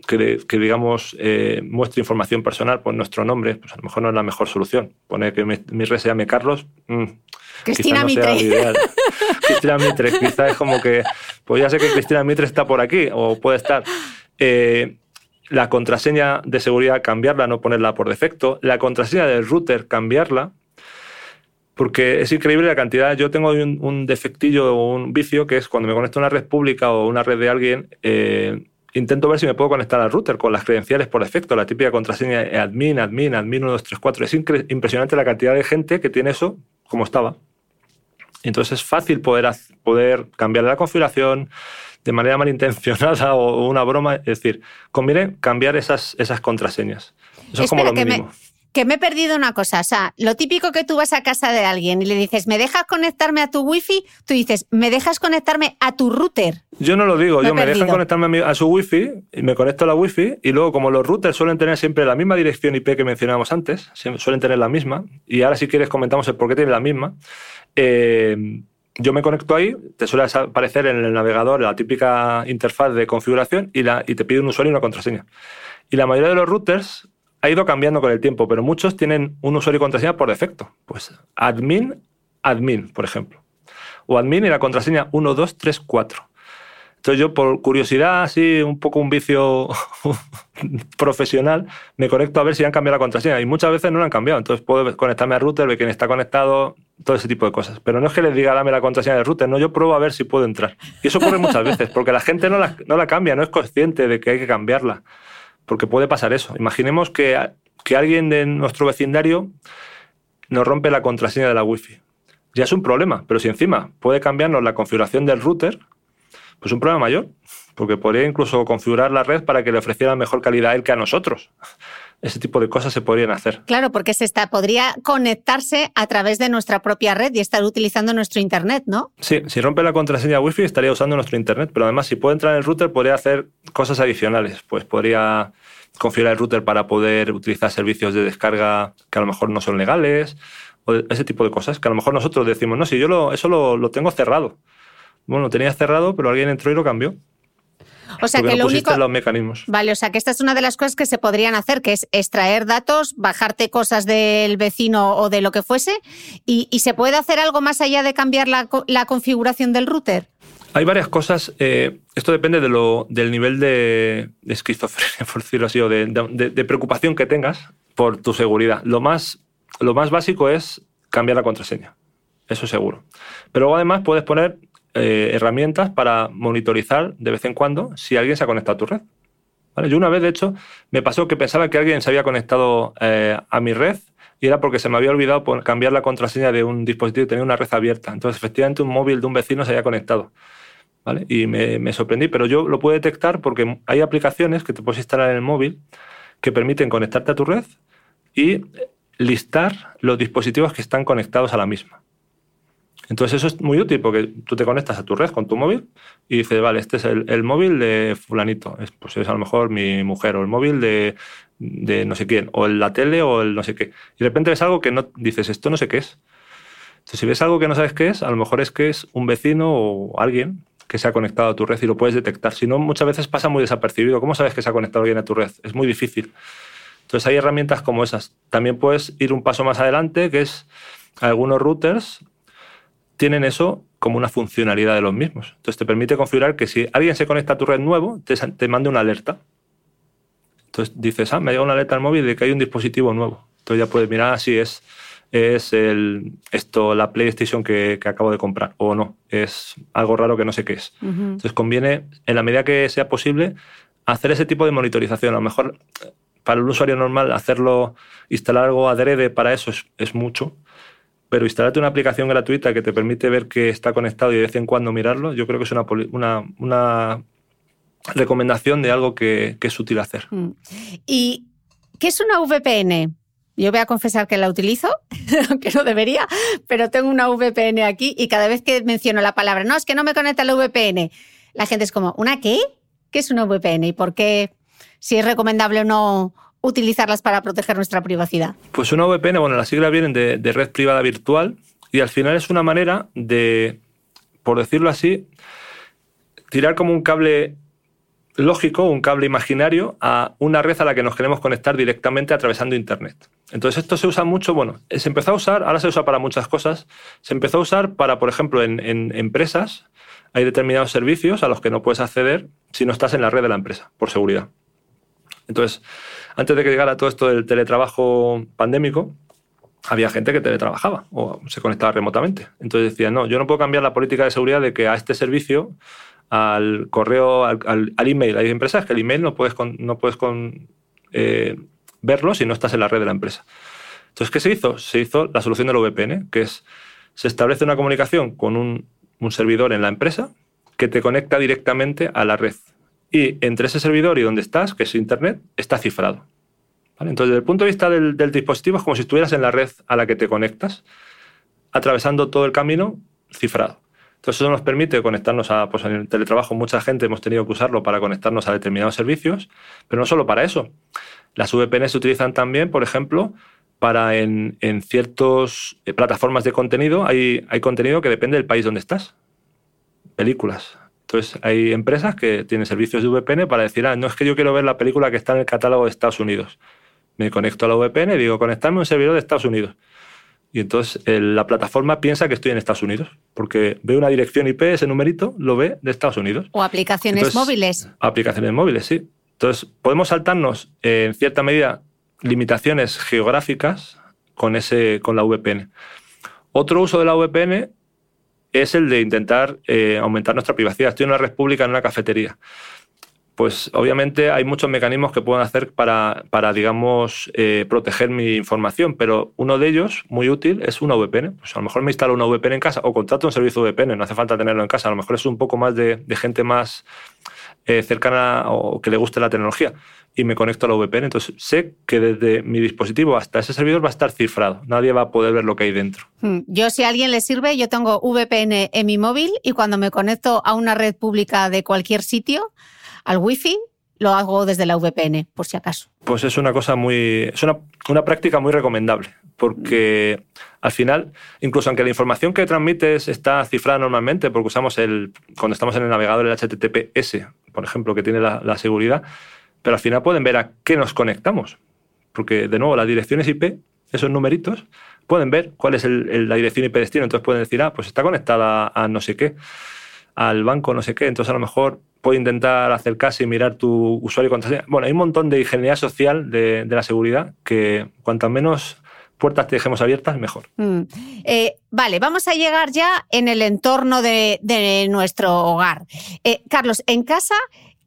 que, digamos eh, muestre información personal, pues nuestro nombre, pues a lo mejor no es la mejor solución. Poner que mi, red se llame Carlos. Mm, Cristina Mitre. Cristina Mitre, quizás es como que, pues ya sé que Cristina Mitre está por aquí o puede estar. Eh, la contraseña de seguridad cambiarla, no ponerla por defecto. La contraseña del router cambiarla. Porque es increíble la cantidad. Yo tengo un, defectillo o un vicio que es cuando me conecto a una red pública o una red de alguien, eh, intento ver si me puedo conectar al router con las credenciales por defecto, la típica contraseña admin, admin, admin 1234. Es impresionante la cantidad de gente que tiene eso como estaba. Entonces es fácil poder, poder cambiar la configuración de manera malintencionada o una broma. Es decir, conviene cambiar esas, esas contraseñas. Eso es como lo mínimo que me he perdido una cosa. O sea, lo típico que tú vas a casa de alguien y le dices, ¿me dejas conectarme a tu wifi? Tú dices, ¿me dejas conectarme a tu router? Yo no lo digo, yo me dejan conectarme a, su wifi y me conecto a la wifi y luego como los routers suelen tener siempre la misma dirección IP que mencionábamos antes, suelen tener la misma, y ahora si quieres comentamos el por qué tienen la misma, eh, yo me conecto ahí, te suele aparecer en el navegador la típica interfaz de configuración y, la, y te pide un usuario y una contraseña. Y la mayoría de los routers ha ido cambiando con el tiempo, pero muchos tienen un usuario y contraseña por defecto. Pues admin, admin, por ejemplo. O admin y la contraseña 1234. Entonces yo por curiosidad, así un poco un vicio profesional, me conecto a ver si han cambiado la contraseña y muchas veces no la han cambiado. Entonces puedo conectarme al router, ver quién está conectado, todo ese tipo de cosas. Pero no es que les diga dame la contraseña del router, no, yo pruebo a ver si puedo entrar. Y eso ocurre muchas veces, porque la gente no la, no la cambia, no es consciente de que hay que cambiarla porque puede pasar eso. Imaginemos que, que alguien de nuestro vecindario nos rompe la contraseña de la Wi-Fi. Ya es un problema, pero si encima puede cambiarnos la configuración del router, pues un problema mayor, porque podría incluso configurar la red para que le ofreciera mejor calidad a él que a nosotros. Ese tipo de cosas se podrían hacer. Claro, porque se está, podría conectarse a través de nuestra propia red y estar utilizando nuestro Internet, ¿no? Sí, si rompe la contraseña Wi-Fi estaría usando nuestro Internet, pero además si puede entrar en el router podría hacer cosas adicionales. Pues podría configurar el router para poder utilizar servicios de descarga que a lo mejor no son legales, o ese tipo de cosas, que a lo mejor nosotros decimos, no, si yo lo, eso lo, lo tengo cerrado. Bueno, lo tenía cerrado, pero alguien entró y lo cambió. O sea que lo único. Los mecanismos. Vale, o sea que esta es una de las cosas que se podrían hacer, que es extraer datos, bajarte cosas del vecino o de lo que fuese, y, se puede hacer algo más allá de cambiar la, configuración del router. Hay varias cosas. Eh, esto depende de lo, del nivel de, esquizofrenia, por decirlo así, o de, de, preocupación que tengas por tu seguridad. Lo más, lo más básico es cambiar la contraseña. Eso seguro. Pero luego además puedes poner eh, herramientas para monitorizar de vez en cuando si alguien se ha conectado a tu red. Yo una vez, de hecho, me pasó que pensaba que alguien se había conectado eh, a mi red y era porque se me había olvidado cambiar la contraseña de un dispositivo y tenía una red abierta. Entonces, efectivamente, un móvil de un vecino se había conectado. ¿vale? Y me, me sorprendí, pero yo lo puedo detectar porque hay aplicaciones que te puedes instalar en el móvil que permiten conectarte a tu red y listar los dispositivos que están conectados a la misma. Entonces eso es muy útil porque tú te conectas a tu red con tu móvil y dices, vale, este es el, móvil de fulanito, es, pues es a lo mejor mi mujer o el móvil de, no sé quién, o la tele o el no sé qué. Y de repente ves algo que no dices, esto no sé qué es. Entonces si ves algo que no sabes qué es, a lo mejor es que es un vecino o alguien que se ha conectado a tu red y lo puedes detectar. Si no, muchas veces pasa muy desapercibido. ¿Cómo sabes que se ha conectado alguien a tu red? Es muy difícil. Entonces hay herramientas como esas. También puedes ir un paso más adelante, que es algunos routers tienen eso como una funcionalidad de los mismos. Entonces te permite configurar que si alguien se conecta a tu red nuevo, te, te mande una alerta. Entonces dices, ah, me ha llegado una alerta al móvil de que hay un dispositivo nuevo. Entonces ya puedes mirar si es, es el, esto, la PlayStation que, acabo de comprar o no. Es algo raro que no sé qué es. Entonces conviene, en la medida que sea posible, hacer ese tipo de monitorización. A lo mejor para el usuario normal hacerlo, instalar algo adrede para eso es, es mucho pero instalarte una aplicación gratuita que te permite ver que está conectado y de vez en cuando mirarlo, yo creo que es una, una, recomendación de algo que, es útil hacer. Mm. ¿Y qué es una VPN? Yo voy a confesar que la utilizo, aunque no debería, pero tengo una VPN aquí y cada vez que menciono la palabra, no, es que no me conecta la VPN, la gente es como, ¿una qué? ¿Qué es una VPN y por qué si es recomendable o no utilizarlas para proteger nuestra privacidad. Pues una VPN, bueno, las siglas vienen de, red privada virtual y al final es una manera de, por decirlo así, tirar como un cable lógico, un cable imaginario, a una red a la que nos queremos conectar directamente atravesando Internet. Entonces esto se usa mucho, bueno, se empezó a usar, ahora se usa para muchas cosas, se empezó a usar para, por ejemplo, en, empresas, hay determinados servicios a los que no puedes acceder si no estás en la red de la empresa, por seguridad. Entonces, antes de que llegara todo esto del teletrabajo pandémico, había gente que teletrabajaba o se conectaba remotamente. Entonces decía, no, yo no puedo cambiar la política de seguridad de que a este servicio al correo, al, al, email. Hay empresas que el email no puedes, no puedes eh, verlo si no estás en la red de la empresa. Entonces, ¿qué se hizo? Se hizo la solución del VPN, que es, se establece una comunicación con un servidor en la empresa que te conecta directamente a la red. Y entre ese servidor y donde estás, que es Internet, está cifrado. Entonces, desde el punto de vista del, dispositivo, es como si estuvieras en la red a la que te conectas, atravesando todo el camino cifrado. Entonces eso nos permite conectarnos a, pues en el teletrabajo mucha gente hemos tenido que usarlo para conectarnos a determinados servicios, pero no solo para eso. Las VPN se utilizan también, por ejemplo, para en, en ciertas eh, plataformas de contenido, hay, hay contenido que depende del país donde estás. Películas. Entonces hay empresas que tienen servicios de VPN para decir, ah, no es que yo quiero ver la película que está en el catálogo de Estados Unidos. Me conecto a la VPN y digo, conectarme a un servidor de Estados Unidos y entonces la plataforma piensa que estoy en Estados Unidos, porque ve una dirección IP, ese numerito, lo ve de Estados Unidos. O aplicaciones móviles. Aplicaciones móviles, sí. Entonces, podemos saltarnos, en cierta medida, limitaciones geográficas con, ese, con la VPN. Otro uso de la VPN es el de intentar eh, aumentar nuestra privacidad. Estoy en una red pública, en una cafetería pues obviamente hay muchos mecanismos que pueden hacer para, para digamos, eh, proteger mi información, pero uno de ellos, muy útil, es una VPN. Pues a lo mejor me instalo una VPN en casa o contrato un servicio VPN, no hace falta tenerlo en casa, a lo mejor es un poco más de, gente más eh, cercana o que le guste la tecnología y me conecto a la VPN. Entonces sé que desde mi dispositivo hasta ese servidor va a estar cifrado. Nadie va a poder ver lo que hay dentro. Hmm. Yo, si a alguien le sirve, yo tengo VPN en mi móvil y cuando me conecto a una red pública de cualquier sitio, al wifi, lo hago desde la VPN, por si acaso. Pues es una cosa muy. es una, una práctica muy recomendable, porque al final, incluso aunque la información que transmites está cifrada normalmente, porque usamos el. cuando estamos en el navegador el HTTPS, por ejemplo, que tiene la, seguridad, pero al final pueden ver a qué nos conectamos. Porque, de nuevo, las direcciones IP, esos numeritos, pueden ver cuál es la dirección IP destino. Entonces pueden decir, ah, pues está conectada a no sé qué, al banco no sé qué. Entonces a lo mejor puede intentar acercarse y mirar tu usuario y contraseña. Bueno, hay un montón de ingeniería social de, la seguridad que cuanto menos puertas te dejemos abiertas, mejor. Mm. Eh, vale, vamos a llegar ya en el entorno de, nuestro hogar. Eh, Carlos, en casa,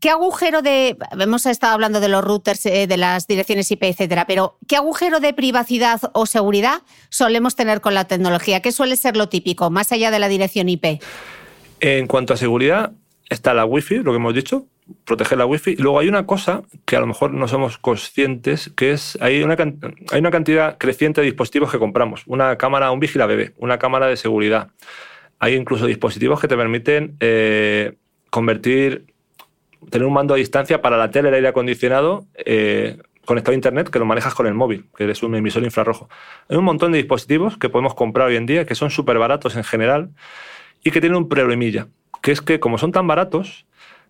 ¿qué agujero de... Hemos estado hablando de los routers, eh, de las direcciones IP, etcétera, pero ¿qué agujero de privacidad o seguridad solemos tener con la tecnología? ¿Qué suele ser lo típico, más allá de la dirección IP? En cuanto a seguridad, está la Wi-Fi, lo que hemos dicho, proteger la Wi-Fi. Y luego hay una cosa que a lo mejor no somos conscientes, que es hay una, hay una cantidad creciente de dispositivos que compramos. Una cámara, un vigila bebé, una cámara de seguridad. Hay incluso dispositivos que te permiten eh, convertir, tener un mando a distancia para la tele, el aire acondicionado, eh, conectado a Internet, que lo manejas con el móvil, que es un emisor infrarrojo. Hay un montón de dispositivos que podemos comprar hoy en día, que son súper baratos en general y que tienen un problemilla que es que como son tan baratos,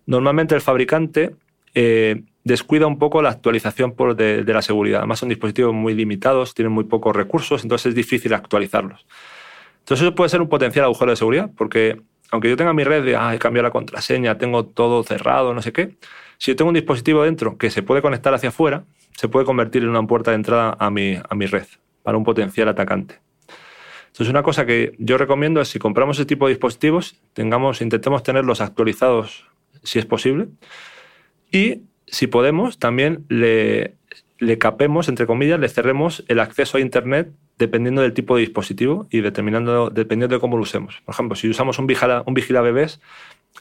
normalmente el fabricante eh, descuida un poco la actualización por de, la seguridad. Además son dispositivos muy limitados, tienen muy pocos recursos, entonces es difícil actualizarlos. Entonces eso puede ser un potencial agujero de seguridad, porque aunque yo tenga mi red de, ah, he cambiado la contraseña, tengo todo cerrado, no sé qué, si yo tengo un dispositivo dentro que se puede conectar hacia afuera, se puede convertir en una puerta de entrada a mi, a mi red para un potencial atacante. Entonces, una cosa que yo recomiendo es si compramos ese tipo de dispositivos, tengamos, intentemos tenerlos actualizados si es posible. Y si podemos, también le, le capemos, entre comillas, le cerremos el acceso a Internet dependiendo del tipo de dispositivo y determinando, dependiendo de cómo lo usemos. Por ejemplo, si usamos un vigila, un vigila bebés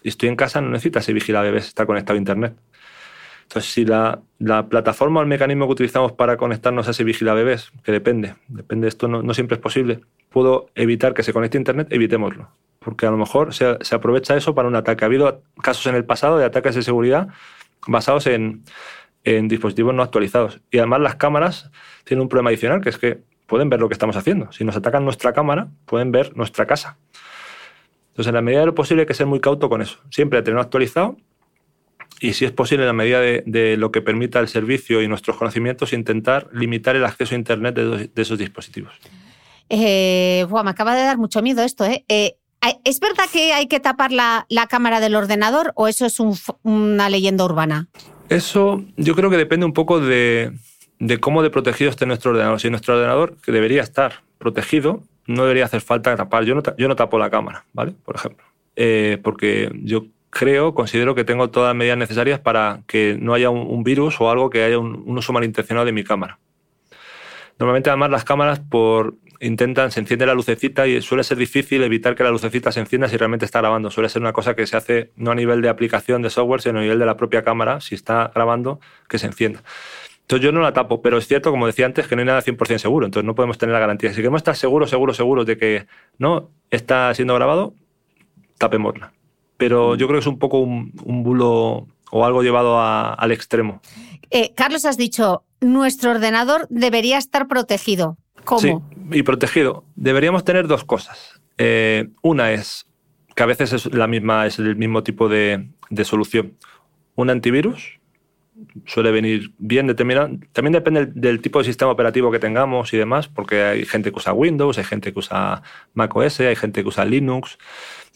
y estoy en casa, no necesita ese vigila bebés estar conectado a Internet. Entonces, si la, plataforma o el mecanismo que utilizamos para conectarnos a ese vigila bebés, que depende, depende, esto no, siempre es posible, puedo evitar que se conecte a Internet, evitémoslo. Porque a lo mejor se, aprovecha eso para un ataque. Ha habido casos en el pasado de ataques de seguridad basados en, en dispositivos no actualizados. Y además las cámaras tienen un problema adicional, que es que pueden ver lo que estamos haciendo. Si nos atacan nuestra cámara, pueden ver nuestra casa. Entonces, en la medida de lo posible hay que ser muy cauto con eso. Siempre tenerlo actualizado y, si es posible, en la medida de, lo que permita el servicio y nuestros conocimientos, intentar limitar el acceso a Internet de, esos dispositivos. Eh, me acaba de dar mucho miedo esto. ¿eh? eh ¿Es verdad que hay que tapar la, cámara del ordenador o eso es una leyenda urbana? Eso yo creo que depende un poco de, cómo de protegido esté nuestro ordenador. Si nuestro ordenador, que debería estar protegido, no debería hacer falta tapar. Yo no, yo no tapo la cámara, ¿vale? Por ejemplo. Eh, porque yo creo, considero que tengo todas las medidas necesarias para que no haya un, virus o algo que haya un, uso malintencionado de mi cámara. Normalmente, además, las cámaras por intentan, se enciende la lucecita y suele ser difícil evitar que la lucecita se encienda si realmente está grabando. Suele ser una cosa que se hace no a nivel de aplicación de software, sino a nivel de la propia cámara, si está grabando, que se encienda. Entonces yo no la tapo, pero es cierto, como decía antes, que no hay nada 100% seguro, entonces no podemos tener la garantía. Si queremos estar seguros, seguros, seguros de que no está siendo grabado, tapémosla. Pero yo creo que es un poco un, bulo o algo llevado al extremo. Eh, Carlos, has dicho, nuestro ordenador debería estar protegido. ¿Cómo? Sí, y protegido. Deberíamos tener dos cosas. Eh, una es que a veces es, la misma, es el mismo tipo de, solución. Un antivirus suele venir bien determinado. También depende del, tipo de sistema operativo que tengamos y demás, porque hay gente que usa Windows, hay gente que usa macOS, hay gente que usa Linux.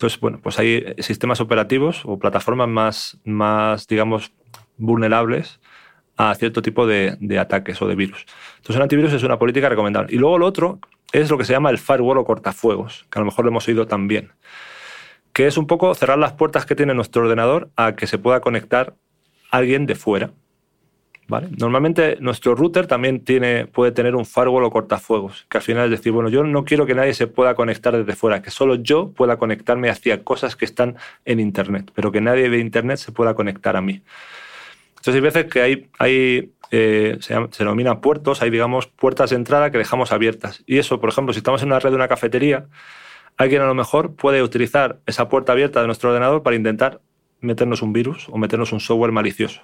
Entonces, bueno, pues hay sistemas operativos o plataformas más, más digamos, vulnerables a cierto tipo de, ataques o de virus. Entonces, un antivirus es una política recomendable. Y luego lo otro es lo que se llama el firewall o cortafuegos, que a lo mejor lo hemos oído también, que es un poco cerrar las puertas que tiene nuestro ordenador a que se pueda conectar alguien de fuera. Normalmente nuestro router también puede tener un firewall o cortafuegos, que al final es decir, bueno, yo no quiero que nadie se pueda conectar desde fuera, que solo yo pueda conectarme hacia cosas que están en Internet, pero que nadie de Internet se pueda conectar a mí. Entonces hay veces que hay, eh, se, denominan puertos, hay digamos puertas de entrada que dejamos abiertas. Y eso, por ejemplo, si estamos en una red de una cafetería, alguien a lo mejor puede utilizar esa puerta abierta de nuestro ordenador para intentar meternos un virus o meternos un software malicioso.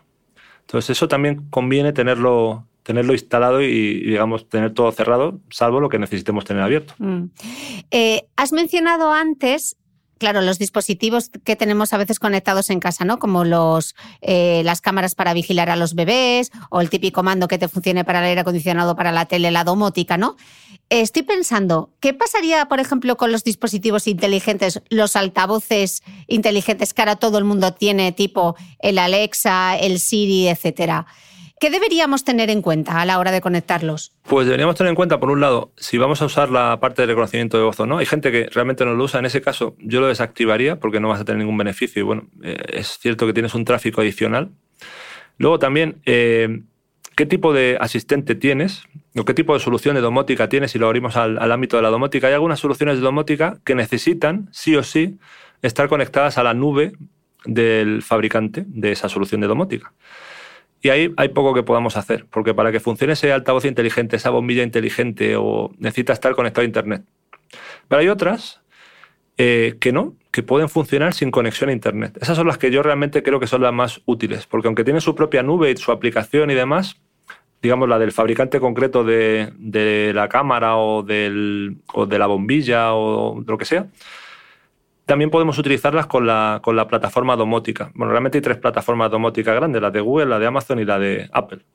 Entonces eso también conviene tenerlo, tenerlo instalado y, digamos, tener todo cerrado, salvo lo que necesitemos tener abierto. Mm. Eh, has mencionado antes claro, los dispositivos que tenemos a veces conectados en casa, ¿no? Como los, eh, las cámaras para vigilar a los bebés o el típico mando que te funcione para el aire acondicionado, para la tele, la domótica, ¿no? Estoy pensando, ¿qué pasaría, por ejemplo, con los dispositivos inteligentes, los altavoces inteligentes que ahora todo el mundo tiene, tipo el Alexa, el Siri, etcétera? ¿Qué deberíamos tener en cuenta a la hora de conectarlos? Pues deberíamos tener en cuenta, por un lado, si vamos a usar la parte de reconocimiento de voz o no. Hay gente que realmente no lo usa. En ese caso, yo lo desactivaría porque no vas a tener ningún beneficio. Y bueno, eh, es cierto que tienes un tráfico adicional. Luego también, eh, ¿qué tipo de asistente tienes? ¿O qué tipo de solución de domótica tienes si lo abrimos al, al ámbito de la domótica? Hay algunas soluciones de domótica que necesitan, sí o sí, estar conectadas a la nube del fabricante de esa solución de domótica. Y ahí hay poco que podamos hacer, porque para que funcione ese altavoz inteligente, esa bombilla inteligente, o necesita estar conectado a Internet. Pero hay otras eh, que no, que pueden funcionar sin conexión a Internet. Esas son las que yo realmente creo que son las más útiles, porque aunque tienen su propia nube y su aplicación y demás, digamos la del fabricante concreto de, de la cámara o, del, o de la bombilla o lo que sea, también podemos utilizarlas con la, con la plataforma domótica. Bueno, realmente hay tres plataformas domóticas grandes, la de Google, la de Amazon y la de Apple.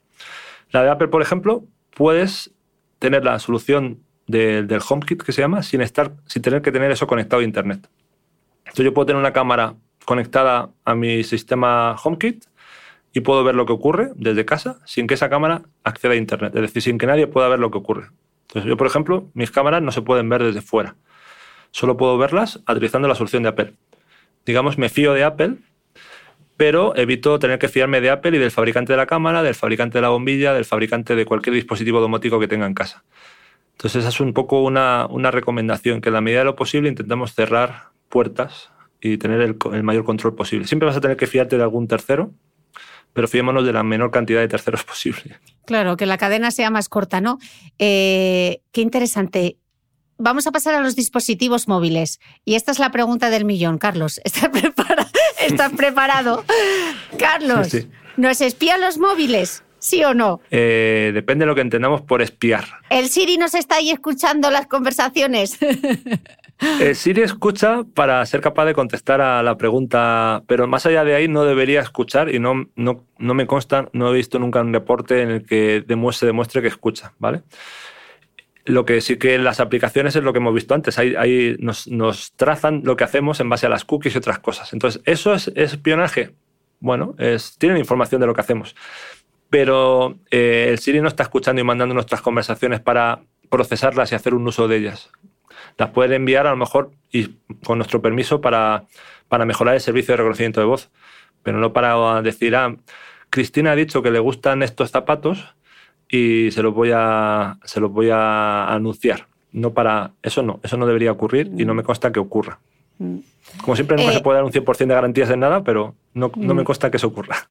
La de Apple, por ejemplo, puedes tener la solución del HomeKit que se llama sin, estar, sin tener que tener eso conectado a Internet. Entonces yo puedo tener una cámara conectada a mi sistema HomeKit y puedo ver lo que ocurre desde casa sin que esa cámara acceda a Internet, es decir, sin que nadie pueda ver lo que ocurre. Entonces yo, por ejemplo, mis cámaras no se pueden ver desde fuera solo puedo verlas utilizando la solución de Apple. Digamos, me fío de Apple, pero evito tener que fiarme de Apple y del fabricante de la cámara, del fabricante de la bombilla, del fabricante de cualquier dispositivo domótico que tenga en casa. Entonces, esa es un poco una, recomendación, que en la medida de lo posible intentemos cerrar puertas y tener el, mayor control posible. Siempre vas a tener que fiarte de algún tercero, pero fiémonos de la menor cantidad de terceros posible. Claro, que la cadena sea más corta, ¿no? Eh, qué interesante vamos a pasar a los dispositivos móviles. Y esta es la pregunta del millón, Carlos. ¿Estás, preparado? ¿Estás preparado? Carlos, ¿Nos espía los móviles? ¿Sí o no? Eh, depende de lo que entendamos por espiar. ¿El Siri nos está ahí escuchando las conversaciones? El Siri escucha para ser capaz de contestar a la pregunta, pero más allá de ahí no debería escuchar y no, no, no me consta, no he visto nunca un reporte en el que se demuestre que escucha, ¿vale? Lo que sí que las aplicaciones es lo que hemos visto antes. Ahí, nos, trazan lo que hacemos en base a las cookies y otras cosas. Entonces, ¿eso es, espionaje? Bueno, tienen información de lo que hacemos pero eh, el Siri no está escuchando y mandando nuestras conversaciones para procesarlas y hacer un uso de ellas. Las puede enviar a lo mejor y con nuestro permiso para, para mejorar el servicio de reconocimiento de voz, pero no para decir, ah, Cristina ha dicho que le gustan estos zapatos y se los voy a, se los voy a anunciar. No para, eso no, eso no debería ocurrir y no me consta que ocurra. Mm. Como siempre, no se eh, puede dar un 100% de garantías en nada, pero no, no me mm. consta que eso ocurra.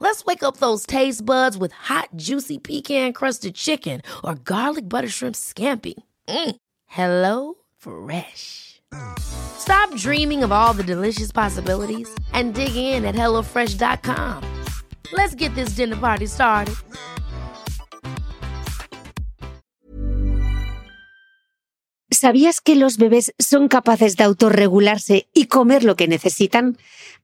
Let's wake up those taste buds with hot, juicy pecan crusted chicken or garlic butter shrimp scampi. Mm. Hello Fresh. Stop dreaming of all the delicious possibilities and dig in at HelloFresh.com. Let's get this dinner party started. ¿Sabías que los bebés son capaces de autorregularse y comer lo que necesitan?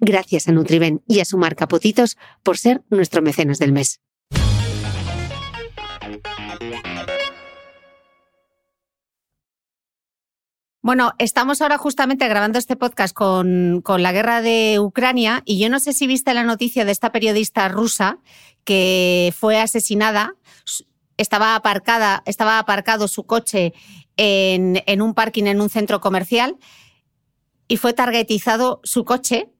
Gracias a Nutriben y a su marca Potitos por ser nuestro mecenas del mes. Bueno, estamos ahora justamente grabando este podcast con, con, la guerra de Ucrania y yo no sé si viste la noticia de esta periodista rusa que fue asesinada. Estaba aparcada, estaba aparcado su coche en, en un parking en un centro comercial y fue targetizado su coche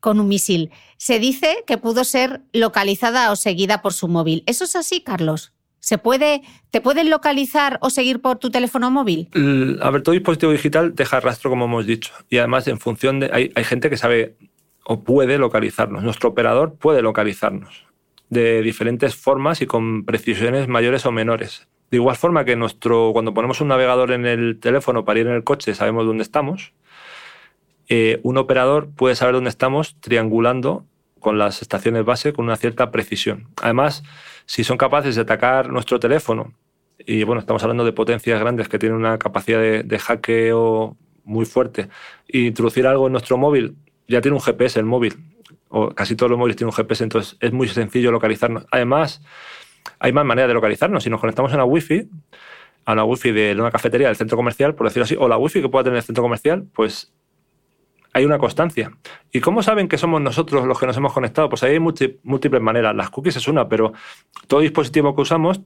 con un misil. Se dice que pudo ser localizada o seguida por su móvil. ¿Eso es así, Carlos? ¿Se puede, ¿Te pueden localizar o seguir por tu teléfono móvil? A ver, todo dispositivo digital deja rastro, como hemos dicho. Y además, en función de. Hay, hay gente que sabe o puede localizarnos. Nuestro operador puede localizarnos de diferentes formas y con precisiones mayores o menores. De igual forma que nuestro, cuando ponemos un navegador en el teléfono para ir en el coche, sabemos dónde estamos. Eh, un operador puede saber dónde estamos triangulando con las estaciones base con una cierta precisión. Además, si son capaces de atacar nuestro teléfono, y bueno, estamos hablando de potencias grandes que tienen una capacidad de, hackeo muy fuerte, e introducir algo en nuestro móvil, ya tiene un GPS el móvil, o casi todos los móviles tienen un GPS, entonces es muy sencillo localizarnos. Además, hay más maneras de localizarnos. Si nos conectamos a una Wi-Fi, a una Wi-Fi de una cafetería del centro comercial, por decirlo así, o la Wi-Fi que pueda tener el centro comercial, pues hay una constancia. ¿Y cómo saben que somos nosotros los que nos hemos conectado? Pues ahí hay múltiples maneras. Las cookies es una, pero todo dispositivo que usamos,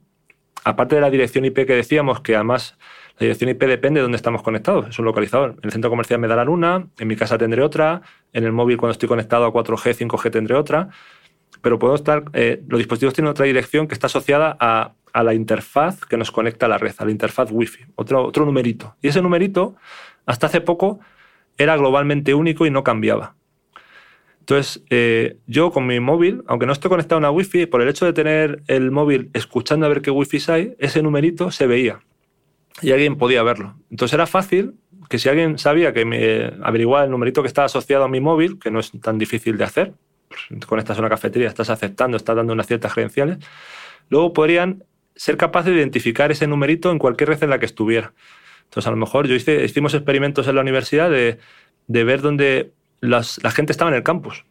aparte de la dirección IP que decíamos, que además la dirección IP depende de dónde estamos conectados, es un localizador. En el centro comercial me darán una, en mi casa tendré otra, en el móvil cuando estoy conectado a 4G, 5G tendré otra, pero puedo estar, eh, los dispositivos tienen otra dirección que está asociada a, la interfaz que nos conecta a la red, a la interfaz Wi-Fi, otro, otro numerito. Y ese numerito, hasta hace poco, era globalmente único y no cambiaba. Entonces, eh, yo con mi móvil, aunque no esté conectado a una Wi-Fi, por el hecho de tener el móvil escuchando a ver qué Wi-Fi hay, ese numerito se veía y alguien podía verlo. Entonces era fácil que si alguien sabía que me averiguaba el numerito que estaba asociado a mi móvil, que no es tan difícil de hacer, pues conectas a una cafetería, estás aceptando, estás dando unas ciertas credenciales, luego podrían ser capaces de identificar ese numerito en cualquier red en la que estuviera. Entonces, a lo mejor yo hice, hicimos experimentos en la universidad de, de ver dónde la gente estaba en el campus,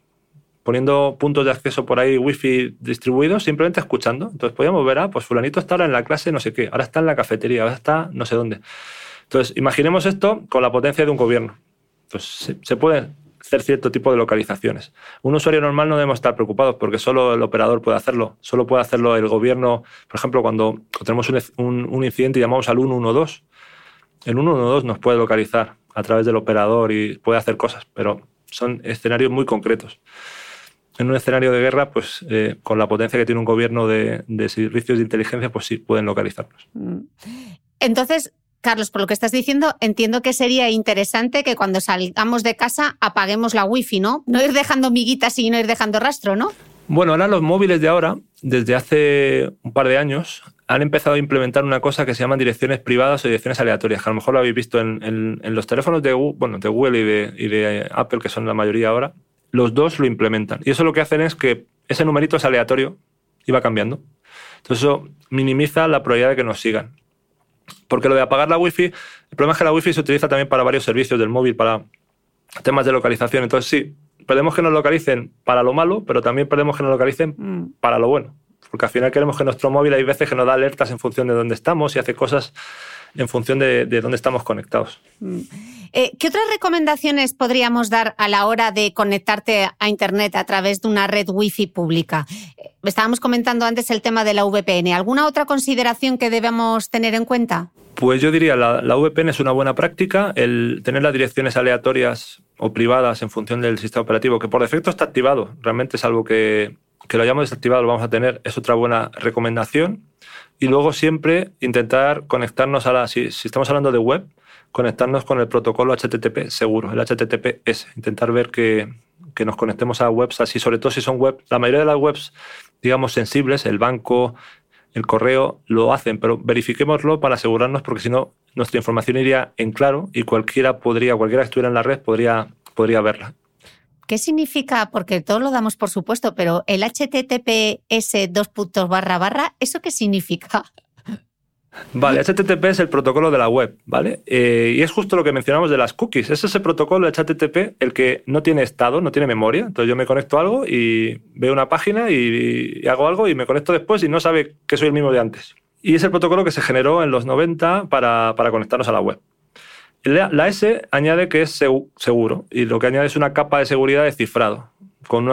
poniendo puntos de acceso por ahí wifi distribuidos, simplemente escuchando. Entonces podíamos ver, ah, pues fulanito está ahora en la clase no sé qué, ahora está en la cafetería, ahora está no sé dónde. Entonces, imaginemos esto con la potencia de un gobierno. Pues se, se pueden hacer cierto tipo de localizaciones. Un usuario normal no debemos estar preocupados porque solo el operador puede hacerlo. Solo puede hacerlo el gobierno. Por ejemplo, cuando tenemos un, un incidente y llamamos al 112, el 112 nos puede localizar a través del operador y puede hacer cosas, pero son escenarios muy concretos. En un escenario de guerra, pues eh, con la potencia que tiene un gobierno de, de, servicios de inteligencia, pues sí, pueden localizarnos. Mm. Entonces, Carlos, por lo que estás diciendo, entiendo que sería interesante que cuando salgamos de casa apaguemos la wifi, ¿no? No ir dejando miguitas y no ir dejando rastro, ¿no? Bueno, ahora los móviles de ahora, desde hace un par de años, han empezado a implementar una cosa que se llaman direcciones privadas o direcciones aleatorias, que a lo mejor lo habéis visto en, los teléfonos de, bueno, de Google y de, y de, Apple, que son la mayoría ahora. Los dos lo implementan. Y eso lo que hacen es que ese numerito es aleatorio y va cambiando. Entonces eso minimiza la probabilidad de que nos sigan. Porque lo de apagar la wifi, el problema es que la wifi se utiliza también para varios servicios del móvil, para temas de localización. Entonces sí, perdemos que nos localicen para lo malo, pero también perdemos que nos localicen mm. para lo bueno. Porque al final queremos que nuestro móvil hay veces que nos da alertas en función de dónde estamos y hace cosas en función de, dónde estamos conectados. Mm. Eh, ¿Qué otras recomendaciones podríamos dar a la hora de conectarte a Internet a través de una red Wi-Fi pública? Eh, estábamos comentando antes el tema de la VPN. ¿Alguna otra consideración que debemos tener en cuenta? Pues yo diría, la, la VPN es una buena práctica. El tener las direcciones aleatorias o privadas en función del sistema operativo, que por defecto está activado, realmente es algo que, que lo hayamos desactivado, lo vamos a tener, es otra buena recomendación. Y luego siempre intentar conectarnos a la, si, estamos hablando de web, conectarnos con el protocolo HTTP seguro, el HTTPS. Intentar ver que, que nos conectemos a webs así, sobre todo si son webs, la mayoría de las webs, digamos, sensibles, el banco, el correo, lo hacen, pero verifiquémoslo para asegurarnos porque si no, nuestra información iría en claro y cualquiera podría, cualquiera que estuviera en la red podría, podría verla. ¿Qué significa? Porque todos lo damos por supuesto, pero el HTTPS dos puntos barra barra, ¿eso qué significa? Vale, HTTP es el protocolo de la web, ¿vale? Eh, y es justo lo que mencionamos de las cookies. Es ese protocolo HTTP el que no tiene estado, no tiene memoria. Entonces yo me conecto a algo y veo una página y, hago algo y me conecto después y no sabe que soy el mismo de antes. Y es el protocolo que se generó en los 90 para, para conectarnos a la web. La, S añade que es seguro y lo que añade es una capa de seguridad de cifrado. Con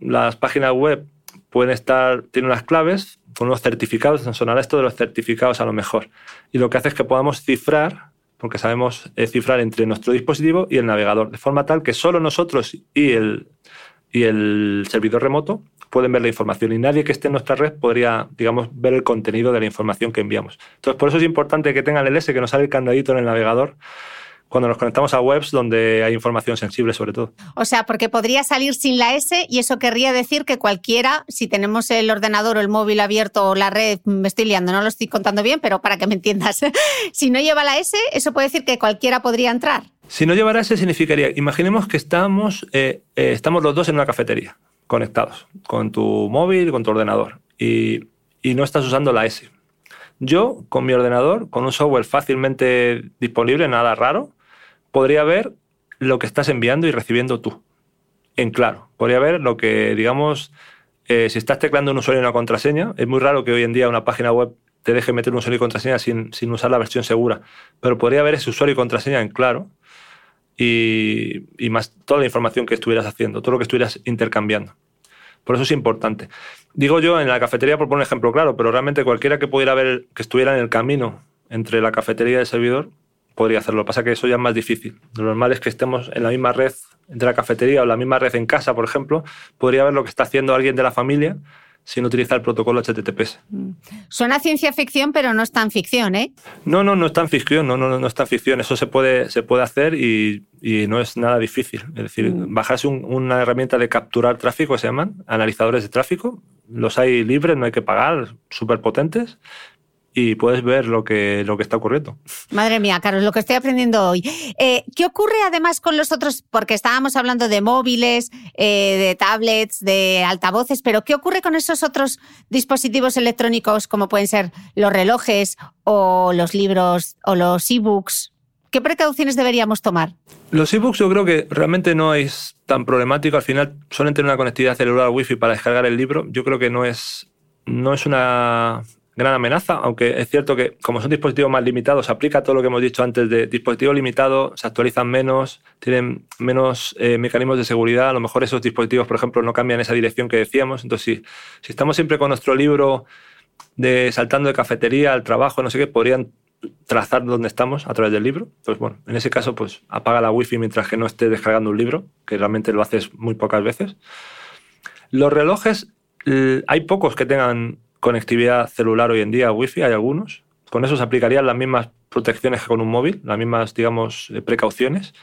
las páginas web pueden estar, tienen unas claves con unos certificados, sonará esto de los certificados a lo mejor. Y lo que hace es que podamos cifrar, porque sabemos cifrar entre nuestro dispositivo y el navegador, de forma tal que solo nosotros y el, y el servidor remoto pueden ver la información y nadie que esté en nuestra red podría, digamos, ver el contenido de la información que enviamos. Entonces, por eso es importante que tengan el S, que nos sale el candadito en el navegador cuando nos conectamos a webs donde hay información sensible sobre todo. O sea, porque podría salir sin la S y eso querría decir que cualquiera, si tenemos el ordenador o el móvil abierto o la red, me estoy liando, no lo estoy contando bien, pero para que me entiendas, si no lleva la S, eso puede decir que cualquiera podría entrar. Si no llevara ese significaría, imaginemos que estamos, eh, eh, estamos los dos en una cafetería, conectados, con tu móvil, con tu ordenador, y, y no estás usando la S. Yo, con mi ordenador, con un software fácilmente disponible, nada raro, podría ver lo que estás enviando y recibiendo tú. En claro, podría ver lo que, digamos, eh, si estás teclando un usuario y una contraseña, es muy raro que hoy en día una página web te deje meter un usuario y contraseña sin, sin usar la versión segura, pero podría ver ese usuario y contraseña en claro y, más toda la información que estuvieras haciendo, todo lo que estuvieras intercambiando. Por eso es importante. Digo yo en la cafetería, por poner un ejemplo claro, pero realmente cualquiera que pudiera ver, que estuviera en el camino entre la cafetería y el servidor, podría hacerlo. Pasa que eso ya es más difícil. Lo normal es que estemos en la misma red entre la cafetería o la misma red en casa, por ejemplo, podría ver lo que está haciendo alguien de la familia sin utilizar el protocolo HTTPS. Mm. Suena ciencia ficción, pero no es tan ficción, ¿eh? No, no, no es tan ficción, no, no, no es tan ficción. Eso se puede, se puede hacer y, y no es nada difícil. Es decir, mm. bajarse una herramienta de capturar tráfico, se llaman, analizadores de tráfico. Los hay libres, no hay que pagar, súper potentes. Y puedes ver lo que, lo que está ocurriendo. Madre mía, Carlos, lo que estoy aprendiendo hoy. Eh, ¿Qué ocurre además con los otros? Porque estábamos hablando de móviles, eh, de tablets, de altavoces, pero ¿qué ocurre con esos otros dispositivos electrónicos como pueden ser los relojes o los libros o los e-books? ¿Qué precauciones deberíamos tomar? Los e-books yo creo que realmente no es tan problemático. Al final suelen tener una conectividad celular wifi para descargar el libro. Yo creo que no es, no es una gran amenaza, aunque es cierto que como son dispositivos más limitados, aplica todo lo que hemos dicho antes de dispositivos limitados, se actualizan menos, tienen menos eh, mecanismos de seguridad, a lo mejor esos dispositivos, por ejemplo, no cambian esa dirección que decíamos, entonces si, si estamos siempre con nuestro libro de saltando de cafetería al trabajo, no sé qué, podrían trazar dónde estamos a través del libro. Pues bueno, en ese caso, pues apaga la wifi mientras que no esté descargando un libro, que realmente lo haces muy pocas veces. Los relojes, hay pocos que tengan conectividad celular hoy en día, wifi, hay algunos. Con eso se aplicarían las mismas protecciones que con un móvil, las mismas, digamos, eh, precauciones.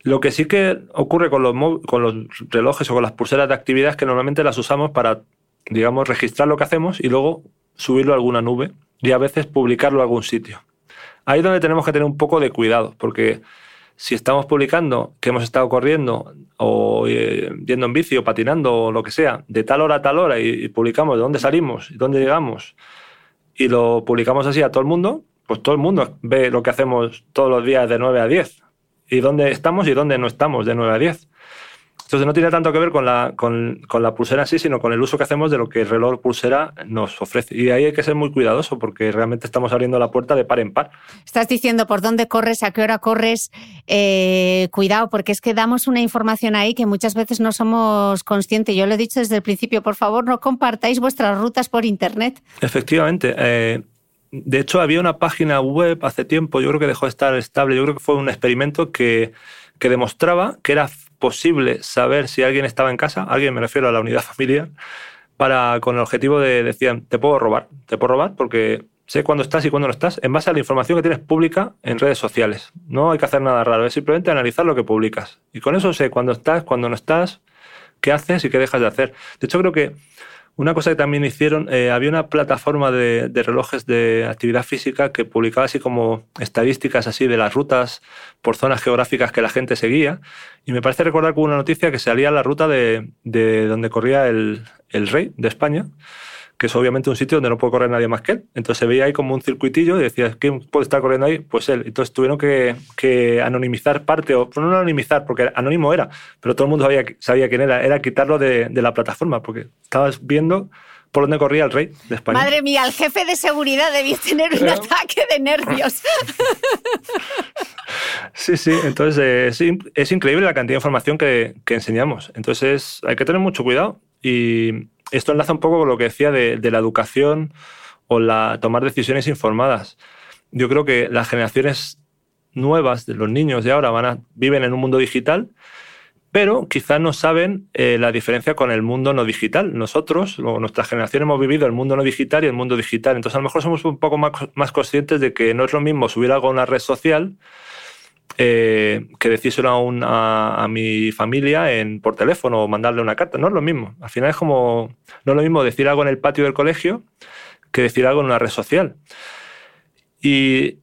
Lo que sí que ocurre con los, con los relojes o con las pulseras de actividad es que normalmente las usamos para, digamos, registrar lo que hacemos y luego subirlo a alguna nube y a veces publicarlo a algún sitio. Ahí es donde tenemos que tener un poco de cuidado, porque si estamos publicando que hemos estado corriendo o eh, yendo en bici o patinando o lo que sea, de tal hora a tal hora y, publicamos de dónde salimos y dónde llegamos y lo publicamos así a todo el mundo, pues todo el mundo ve lo que hacemos todos los días de 9 a 10 y dónde estamos y dónde no estamos de 9 a 10. Entonces no tiene tanto que ver con la, con, con la pulsera en sí, sino con el uso que hacemos de lo que el reloj pulsera nos ofrece. Y ahí hay que ser muy cuidadoso porque realmente estamos abriendo la puerta de par en par. Estás diciendo por dónde corres, a qué hora corres. Eh, cuidado, porque es que damos una información ahí que muchas veces no somos conscientes. Yo lo he dicho desde el principio, por favor, no compartáis vuestras rutas por Internet. Efectivamente. Eh, de hecho, había una página web hace tiempo, yo creo que dejó de estar estable, yo creo que fue un experimento que, que demostraba que era posible saber si alguien estaba en casa, alguien me refiero a la unidad familiar, para, con el objetivo de, decir, te puedo robar, te puedo robar porque sé cuándo estás y cuándo no estás, en base a la información que tienes pública en redes sociales. No hay que hacer nada raro, es simplemente analizar lo que publicas. Y con eso sé cuándo estás, cuándo no estás, qué haces y qué dejas de hacer. De hecho, creo que una cosa que también hicieron, eh, había una plataforma de, relojes de actividad física que publicaba así como estadísticas así de las rutas por zonas geográficas que la gente seguía. Y me parece recordar hubo una noticia que salía la ruta de, donde corría el rey de España que es obviamente un sitio donde no puede correr nadie más que él. Entonces se veía ahí como un circuitillo y decías, ¿quién puede estar corriendo ahí? Pues él. Entonces tuvieron que, anonimizar parte, o no anonimizar, porque anónimo era, pero todo el mundo sabía, sabía quién era, era quitarlo de, la plataforma, porque estabas viendo por dónde corría el rey de España. Madre mía, el jefe de seguridad debió tener un ataque de nervios. Sí, sí, entonces es, increíble la cantidad de información que, que enseñamos. Entonces hay que tener mucho cuidado y, esto enlaza un poco con lo que decía de, la educación o la tomar decisiones informadas. Yo creo que las generaciones nuevas de los niños de ahora viven en un mundo digital, pero quizás no saben eh, la diferencia con el mundo no digital. Nosotros, o nuestra generación, hemos vivido el mundo no digital y el mundo digital. Entonces, a lo mejor somos un poco más, más conscientes de que no es lo mismo subir algo a una red social eh, que decírselo a, a, mi familia por teléfono o mandarle una carta. No es lo mismo. Al final es como, no es lo mismo decir algo en el patio del colegio que decir algo en una red social. Y,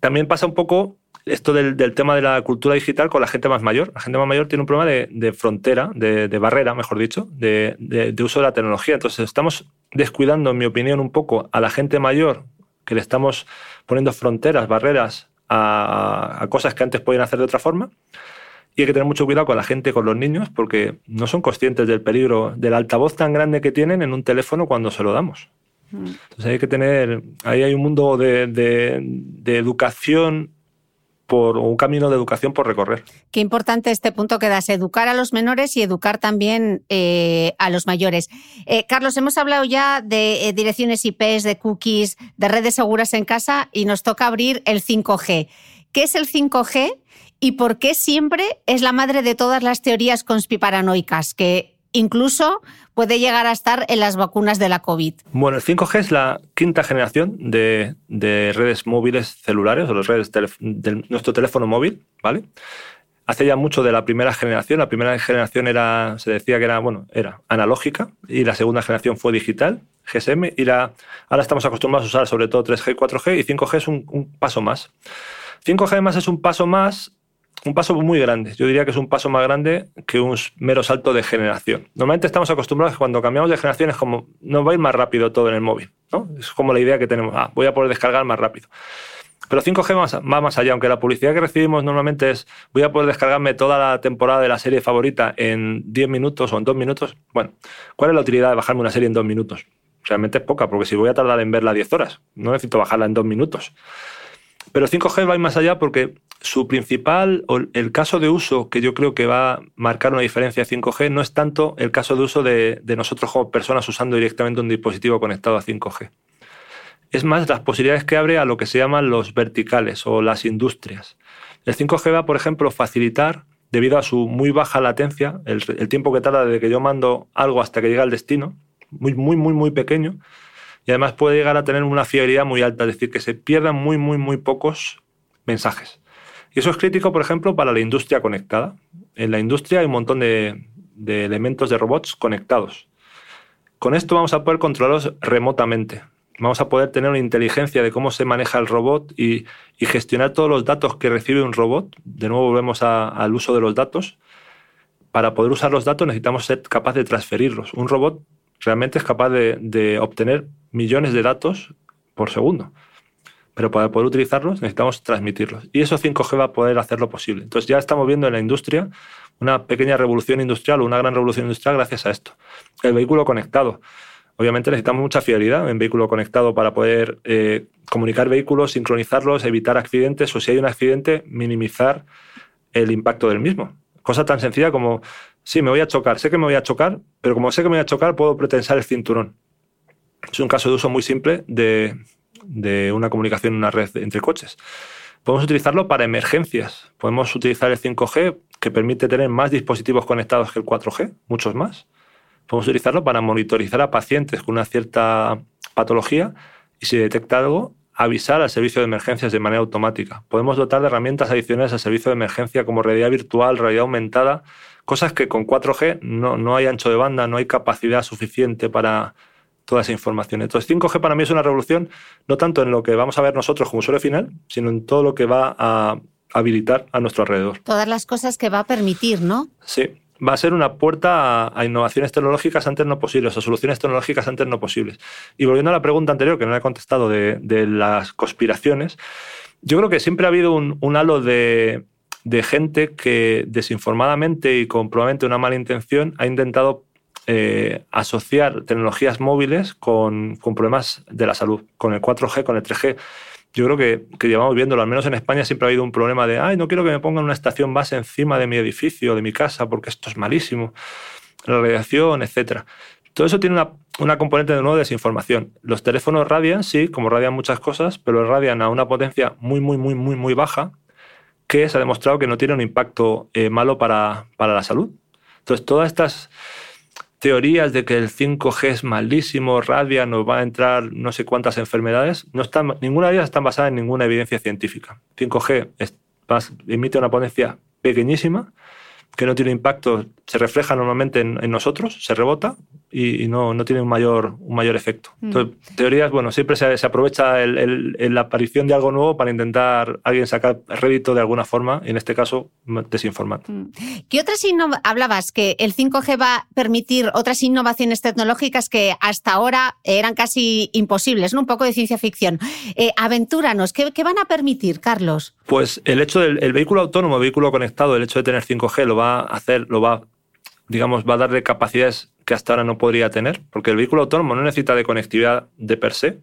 también pasa un poco esto del, tema de la cultura digital con la gente más mayor. La gente más mayor tiene un problema de, frontera, de, barrera, mejor dicho, de, uso de la tecnología. Entonces estamos descuidando, en mi opinión, un poco a la gente mayor, que le estamos poniendo fronteras, barreras a, cosas que antes podían hacer de otra forma. Y hay que tener mucho cuidado con la gente, con los niños, porque no son conscientes del peligro del altavoz tan grande que tienen en un teléfono cuando se lo damos. Mm. Entonces hay que tener, ahí hay un mundo de, de educación por un camino de educación por recorrer. Qué importante este punto que das, educar a los menores y educar también eh, a los mayores. Eh, Carlos, hemos hablado ya de eh, direcciones IPs, de cookies, de redes seguras en casa y nos toca abrir el 5G. ¿Qué es el 5G y por qué siempre es la madre de todas las teorías conspiparanoicas que incluso puede llegar a estar en las vacunas de la COVID. Bueno, el 5G es la quinta generación de, redes móviles celulares o de nuestro teléfono móvil, ¿vale? Hace ya mucho de la primera generación. La primera generación era, se decía que era, bueno, era analógica y la segunda generación fue digital. GSM, y ahora estamos acostumbrados a usar sobre todo 3G y 4G, y 5G es un, un paso más. 5G además es un paso más un paso muy grande. Yo diría que es un paso más grande que un mero salto de generación. Normalmente estamos acostumbrados que cuando cambiamos de generación es como, no va a ir más rápido todo en el móvil. ¿no? Es como la idea que tenemos, ah, voy a poder descargar más rápido. Pero 5G va más allá, aunque la publicidad que recibimos normalmente es voy a poder descargarme toda la temporada de la serie favorita en 10 minutos o en 2 minutos. Bueno, ¿cuál es la utilidad de bajarme una serie en 2 minutos? Realmente es poca, porque si voy a tardar en verla 10 horas, no necesito bajarla en 2 minutos. Pero 5G va más allá porque su principal, o el caso de uso que yo creo que va a marcar una diferencia 5G no es tanto el caso de uso de, de nosotros como personas usando directamente un dispositivo conectado a 5G. Es más las posibilidades que abre a lo que se llaman los verticales o las industrias. El 5G va, por ejemplo, facilitar, debido a su muy baja latencia, el, el tiempo que tarda desde que yo mando algo hasta que llega al destino, muy, muy, muy, muy pequeño, y además puede llegar a tener una fiabilidad muy alta, es decir, que se pierdan muy, muy, muy pocos mensajes. Y eso es crítico, por ejemplo, para la industria conectada. En la industria hay un montón de, elementos de robots conectados. Con esto vamos a poder controlarlos remotamente. Vamos a poder tener una inteligencia de cómo se maneja el robot y, gestionar todos los datos que recibe un robot. De nuevo volvemos al uso de los datos. Para poder usar los datos necesitamos ser capaces de transferirlos. Un robot realmente es capaz de obtener millones de datos por segundo pero para poder utilizarlos necesitamos transmitirlos. Y eso 5G va a poder hacerlo posible. Entonces ya estamos viendo en la industria una pequeña revolución industrial o una gran revolución industrial gracias a esto. El vehículo conectado. Obviamente necesitamos mucha fiabilidad en vehículo conectado para poder eh, comunicar vehículos, sincronizarlos, evitar accidentes o si hay un accidente, minimizar el impacto del mismo. Cosa tan sencilla como, sí, me voy a chocar, sé que me voy a chocar, pero como sé que me voy a chocar, puedo pretensar el cinturón. Es un caso de uso muy simple de, una comunicación en una red entre coches. Podemos utilizarlo para emergencias. Podemos utilizar el 5G, que permite tener más dispositivos conectados que el 4G, muchos más. Podemos utilizarlo para monitorizar a pacientes con una cierta patología y si detecta algo, avisar al servicio de emergencias de manera automática. Podemos dotar de herramientas adicionales al servicio de emergencia como realidad virtual, realidad aumentada, cosas que con 4G no, no hay ancho de banda, no hay capacidad suficiente para, toda esa información. Entonces, 5G para mí es una revolución no tanto en lo que vamos a ver nosotros como usuario final, sino en todo lo que va a habilitar a nuestro alrededor. Todas las cosas que va a permitir, ¿no? Sí, va a ser una puerta a, innovaciones tecnológicas antes no posibles, a soluciones tecnológicas antes no posibles. Y volviendo a la pregunta anterior, que no he contestado, de, las conspiraciones, yo creo que siempre ha habido un, halo de, de gente que desinformadamente y con probablemente una mala intención ha intentado eh, asociar tecnologías móviles con, problemas de la salud, con el 4G, con el 3G. Yo creo que, que, llevamos viéndolo, al menos en España siempre ha habido un problema de, ay, no quiero que me pongan una estación base encima de mi edificio, de mi casa, porque esto es malísimo, la radiación, etc. Todo eso tiene una, una componente de nuevo de desinformación. Los teléfonos radian, sí, como radian muchas cosas, pero radian a una potencia muy, muy, muy, muy, muy baja, que se ha demostrado que no tiene un impacto eh, malo para, para la salud. Entonces, todas estas teorías de que el 5G es malísimo, radia, nos va a entrar no sé cuántas enfermedades, no están, ninguna de ellas está basada en ninguna evidencia científica. 5G emite una potencia pequeñísima que no tiene impacto, se refleja normalmente en, nosotros, se rebota y, no, no, tiene un mayor, un mayor efecto. Mm. Entonces, teorías, bueno, siempre se, se aprovecha el, la aparición de algo nuevo para intentar alguien sacar rédito de alguna forma, y en este caso, desinformar. Mm. ¿Qué otras hablabas? Que el 5G va a permitir otras innovaciones tecnológicas que hasta ahora eran casi imposibles, ¿no? Un poco de ciencia ficción. Eh, aventúranos, ¿qué, ¿qué, van a permitir, Carlos? Pues el hecho del vehículo autónomo, vehículo conectado, el hecho de tener 5G lo va a hacer, lo va digamos, va a darle capacidades que hasta ahora no podría tener, porque el vehículo autónomo no necesita de conectividad de per se,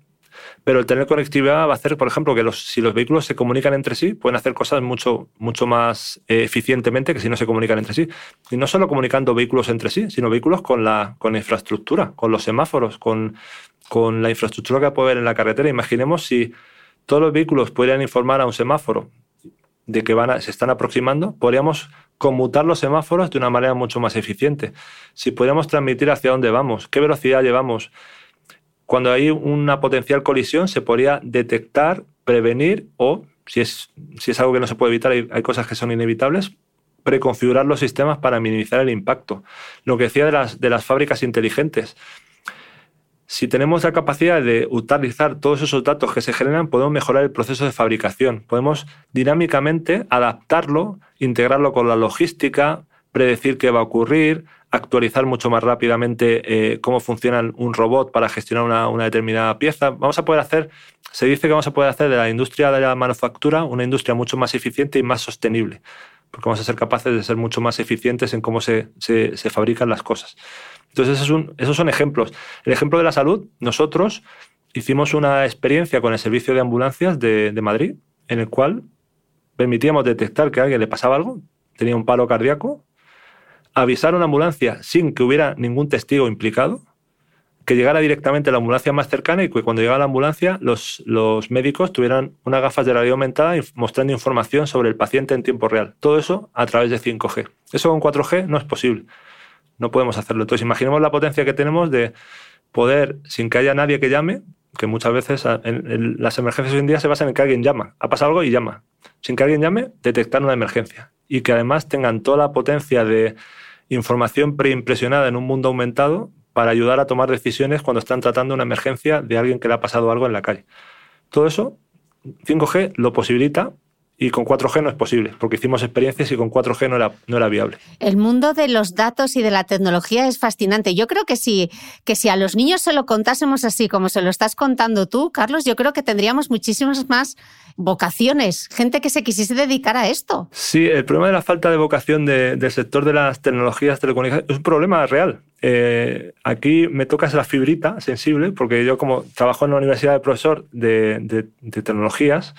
pero el tener conectividad va a hacer, por ejemplo, que los, si los vehículos se comunican entre sí, pueden hacer cosas mucho, mucho más eh, eficientemente que si no se comunican entre sí. Y no solo comunicando vehículos entre sí, sino vehículos con la, con infraestructura, con los semáforos, con, con la infraestructura que puede haber en la carretera. Imaginemos si todos los vehículos pudieran informar a un semáforo de que van se están aproximando, podríamos conmutar los semáforos de una manera mucho más eficiente. Si pudiéramos transmitir hacia dónde vamos, qué velocidad llevamos, cuando hay una potencial colisión se podría detectar, prevenir o, si es, si es algo que no se puede evitar, hay, hay cosas que son inevitables, preconfigurar los sistemas para minimizar el impacto. Lo que decía de las, de las fábricas inteligentes. Si tenemos la capacidad de utilizar todos esos datos que se generan, podemos mejorar el proceso de fabricación. Podemos dinámicamente adaptarlo, integrarlo con la logística, predecir qué va a ocurrir, actualizar mucho más rápidamente eh, cómo funciona un robot para gestionar una, una, determinada pieza. Vamos a poder hacer, se dice que vamos a poder hacer de la industria de la manufactura una industria mucho más eficiente y más sostenible, porque vamos a ser capaces de ser mucho más eficientes en cómo se, se, fabrican las cosas. Entonces, esos son ejemplos. El ejemplo de la salud, nosotros hicimos una experiencia con el servicio de ambulancias de, de Madrid, en el cual permitíamos detectar que a alguien le pasaba algo, tenía un paro cardíaco, avisar a una ambulancia sin que hubiera ningún testigo implicado, que llegara directamente a la ambulancia más cercana y que cuando llegara la ambulancia los, los médicos tuvieran unas gafas de radio aumentada mostrando información sobre el paciente en tiempo real. Todo eso a través de 5G. Eso con 4G no es posible no podemos hacerlo. Entonces, imaginemos la potencia que tenemos de poder, sin que haya nadie que llame, que muchas veces en, las emergencias hoy en día se basan en que alguien llama. Ha pasado algo y llama. Sin que alguien llame, detectar una emergencia. Y que además tengan toda la potencia de información preimpresionada en un mundo aumentado para ayudar a tomar decisiones cuando están tratando una emergencia de alguien que le ha pasado algo en la calle. Todo eso, 5G lo posibilita y con 4G no es posible, porque hicimos experiencias y con 4G no era, no era viable. El mundo de los datos y de la tecnología es fascinante. Yo creo que si, que si a los niños se lo contásemos así como se lo estás contando tú, Carlos, yo creo que tendríamos muchísimas más vocaciones, gente que se quisiese dedicar a esto. Sí, el problema de la falta de vocación del sector de las tecnologías telecomunicaciones es un problema real. Eh, aquí me tocas la fibrita sensible, porque yo como trabajo en la universidad de profesor de, de, de tecnologías,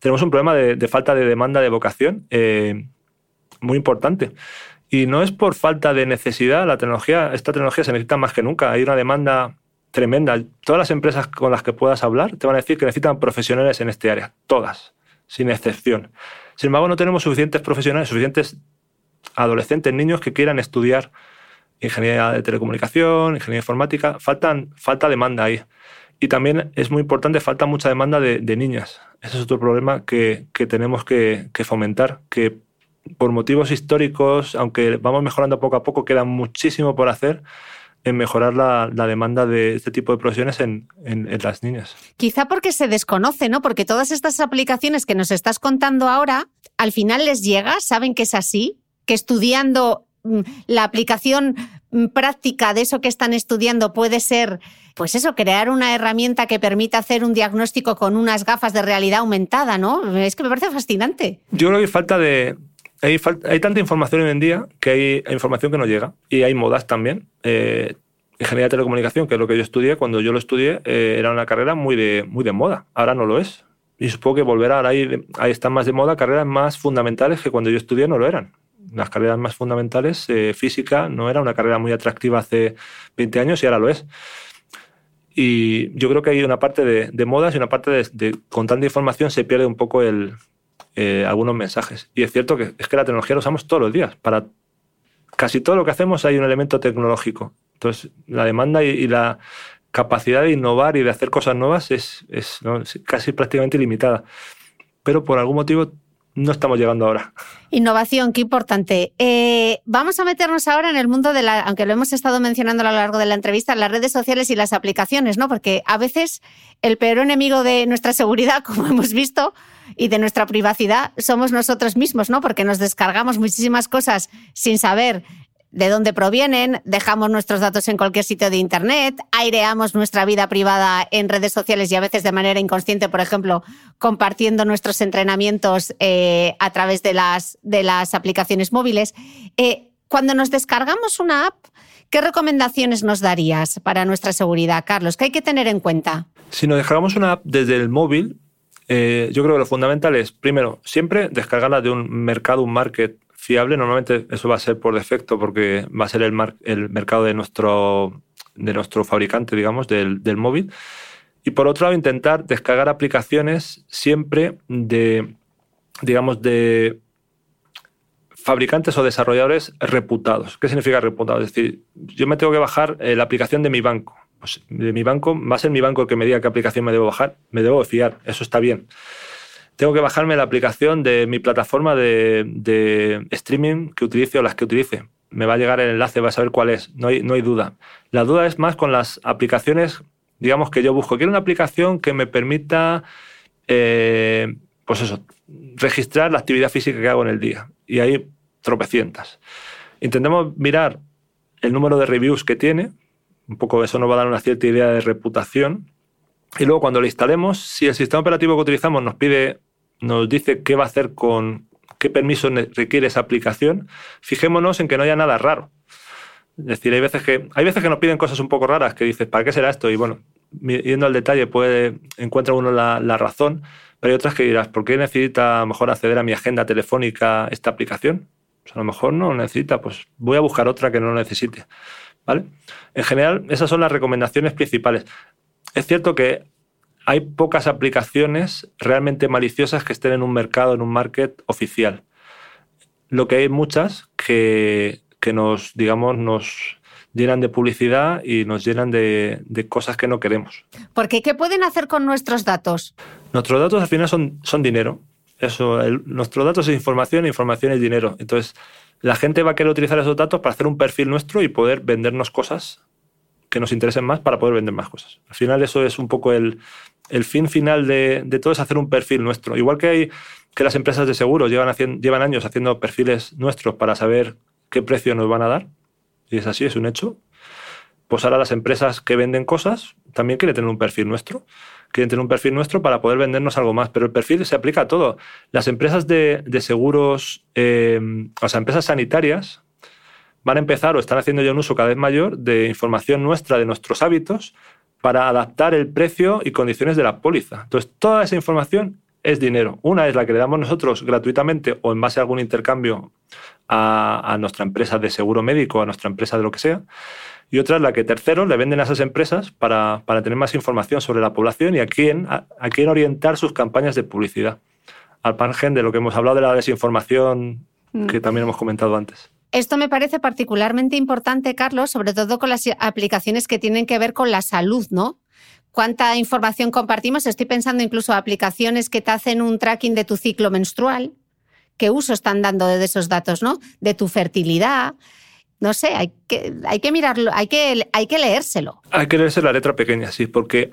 tenemos un problema de, falta de demanda de vocación eh, muy importante. Y no es por falta de necesidad, la tecnología, esta tecnología se necesita más que nunca. Hay una demanda tremenda. Todas las empresas con las que puedas hablar te van a decir que necesitan profesionales en este área, todas, sin excepción. Sin embargo, no tenemos suficientes profesionales, suficientes adolescentes, niños que quieran estudiar ingeniería de telecomunicación, ingeniería informática. Faltan, falta demanda ahí. Y también es muy importante, falta mucha demanda de, niñas. Ese es otro problema que, tenemos que, fomentar, que por motivos históricos, aunque vamos mejorando poco a poco, queda muchísimo por hacer en mejorar la, demanda de este tipo de profesiones en, en, las niñas. Quizá porque se desconoce, ¿no? Porque todas estas aplicaciones que nos estás contando ahora, al final les llega, saben que es así, que estudiando mm, la aplicación práctica de eso que están estudiando puede ser pues eso, crear una herramienta que permita hacer un diagnóstico con unas gafas de realidad aumentada, ¿no? Es que me parece fascinante. Yo creo que falta de... Hay, tanta información hoy en día que hay, información que no llega. Y hay modas también. Eh, ingeniería de telecomunicación, que es lo que yo estudié, cuando yo lo estudié, eh, era una carrera muy de, muy de moda. Ahora no lo es. Y supongo que volverá, ahora ahí, ahí están más de moda carreras más fundamentales que cuando yo estudié no lo eran. Las carreras más fundamentales, eh, física, no era una carrera muy atractiva hace 20 años y ahora lo es. Y yo creo que hay una parte de, modas y una parte de, con tanta información se pierde un poco el, eh, algunos mensajes. Y es cierto que es que la tecnología la usamos todos los días. Para casi todo lo que hacemos hay un elemento tecnológico. Entonces, la demanda y, la capacidad de innovar y de hacer cosas nuevas es, es casi prácticamente ilimitada. Pero por algún motivo no estamos llegando ahora. Innovación, qué importante. Eh, vamos a meternos ahora en el mundo de la, aunque lo hemos estado mencionando a lo largo de la entrevista, las redes sociales y las aplicaciones, ¿no? Porque a veces el peor enemigo de nuestra seguridad, como hemos visto, y de nuestra privacidad somos nosotros mismos, ¿no? Porque nos descargamos muchísimas cosas sin saber de dónde provienen, dejamos nuestros datos en cualquier sitio de Internet, aireamos nuestra vida privada en redes sociales y a veces de manera inconsciente, por ejemplo, compartiendo nuestros entrenamientos eh, a través de las, de las aplicaciones móviles. Eh, cuando nos descargamos una app, ¿qué recomendaciones nos darías para nuestra seguridad, Carlos? ¿Qué hay que tener en cuenta? Si nos descargamos una app desde el móvil, eh, yo creo que lo fundamental es, primero, siempre descargarla de un mercado, un market fiable, normalmente eso va a ser por defecto porque va a ser el, el mercado de nuestro, de nuestro fabricante, digamos, del, del, móvil. Y por otro lado, intentar descargar aplicaciones siempre de, digamos, de fabricantes o desarrolladores reputados. ¿Qué significa reputados? Es decir, yo me tengo que bajar eh, la aplicación de mi banco. Pues de mi banco, va a ser mi banco el que me diga qué aplicación me debo bajar. Me debo fiar, eso está bien tengo que bajarme la aplicación de mi plataforma de, streaming que utilice o las que utilice. me va a llegar el enlace, va a saber cuál es, no hay, no hay duda. La duda es más con las aplicaciones, digamos que yo busco. Quiero una aplicación que me permita, eh, pues eso, registrar la actividad física que hago en el día. Y hay tropecientas. Intentemos mirar el número de reviews que tiene, un poco eso nos va a dar una cierta idea de reputación. Y luego cuando lo instalemos, si el sistema operativo que utilizamos nos pide, nos dice qué va a hacer con, qué permiso requiere esa aplicación, fijémonos en que no haya nada raro. Es decir, hay veces que, hay veces que nos piden cosas un poco raras que dices, ¿para qué será esto? Y bueno, yendo al detalle puede encuentra uno la, la razón, pero hay otras que dirás, ¿por qué necesita a mejor acceder a mi agenda telefónica esta aplicación? Pues a lo mejor no lo necesita, pues voy a buscar otra que no lo necesite. ¿Vale? En general, esas son las recomendaciones principales. Es cierto que hay pocas aplicaciones realmente maliciosas que estén en un mercado, en un market oficial. Lo que hay muchas que, que nos, digamos, nos llenan de publicidad y nos llenan de, de, cosas que no queremos. Porque, ¿qué pueden hacer con nuestros datos? Nuestros datos al final son, son dinero. Eso, el, nuestros datos es información, información es dinero. Entonces, la gente va a querer utilizar esos datos para hacer un perfil nuestro y poder vendernos cosas que nos interesen más para poder vender más cosas. Al final eso es un poco el, fin final de, todo, es hacer un perfil nuestro. Igual que hay que las empresas de seguros llevan, llevan años haciendo perfiles nuestros para saber qué precio nos van a dar, y es así, es un hecho, pues ahora las empresas que venden cosas también quieren tener un perfil nuestro. Quieren tener un perfil nuestro para poder vendernos algo más, pero el perfil se aplica a todo. Las empresas de, seguros, eh, o sea, empresas sanitarias, van a empezar o están haciendo ya un uso cada vez mayor de información nuestra, de nuestros hábitos, para adaptar el precio y condiciones de la póliza. Entonces, toda esa información es dinero. Una es la que le damos nosotros gratuitamente o en base a algún intercambio a nuestra empresa de seguro médico, a nuestra empresa de lo que sea. Y otra es la que terceros le venden a esas empresas para, para tener más información sobre la población y a quién, a, a quién orientar sus campañas de publicidad. Al margen de lo que hemos hablado de la desinformación mm. que también hemos comentado antes. Esto me parece particularmente importante, Carlos, sobre todo con las aplicaciones que tienen que ver con la salud, ¿no? ¿Cuánta información compartimos? Estoy pensando incluso aplicaciones que te hacen un tracking de tu ciclo menstrual. ¿Qué uso están dando de esos datos, no? De tu fertilidad. No sé, hay que, hay que mirarlo, hay que, leérselo. Hay que leerse la letra pequeña, sí, porque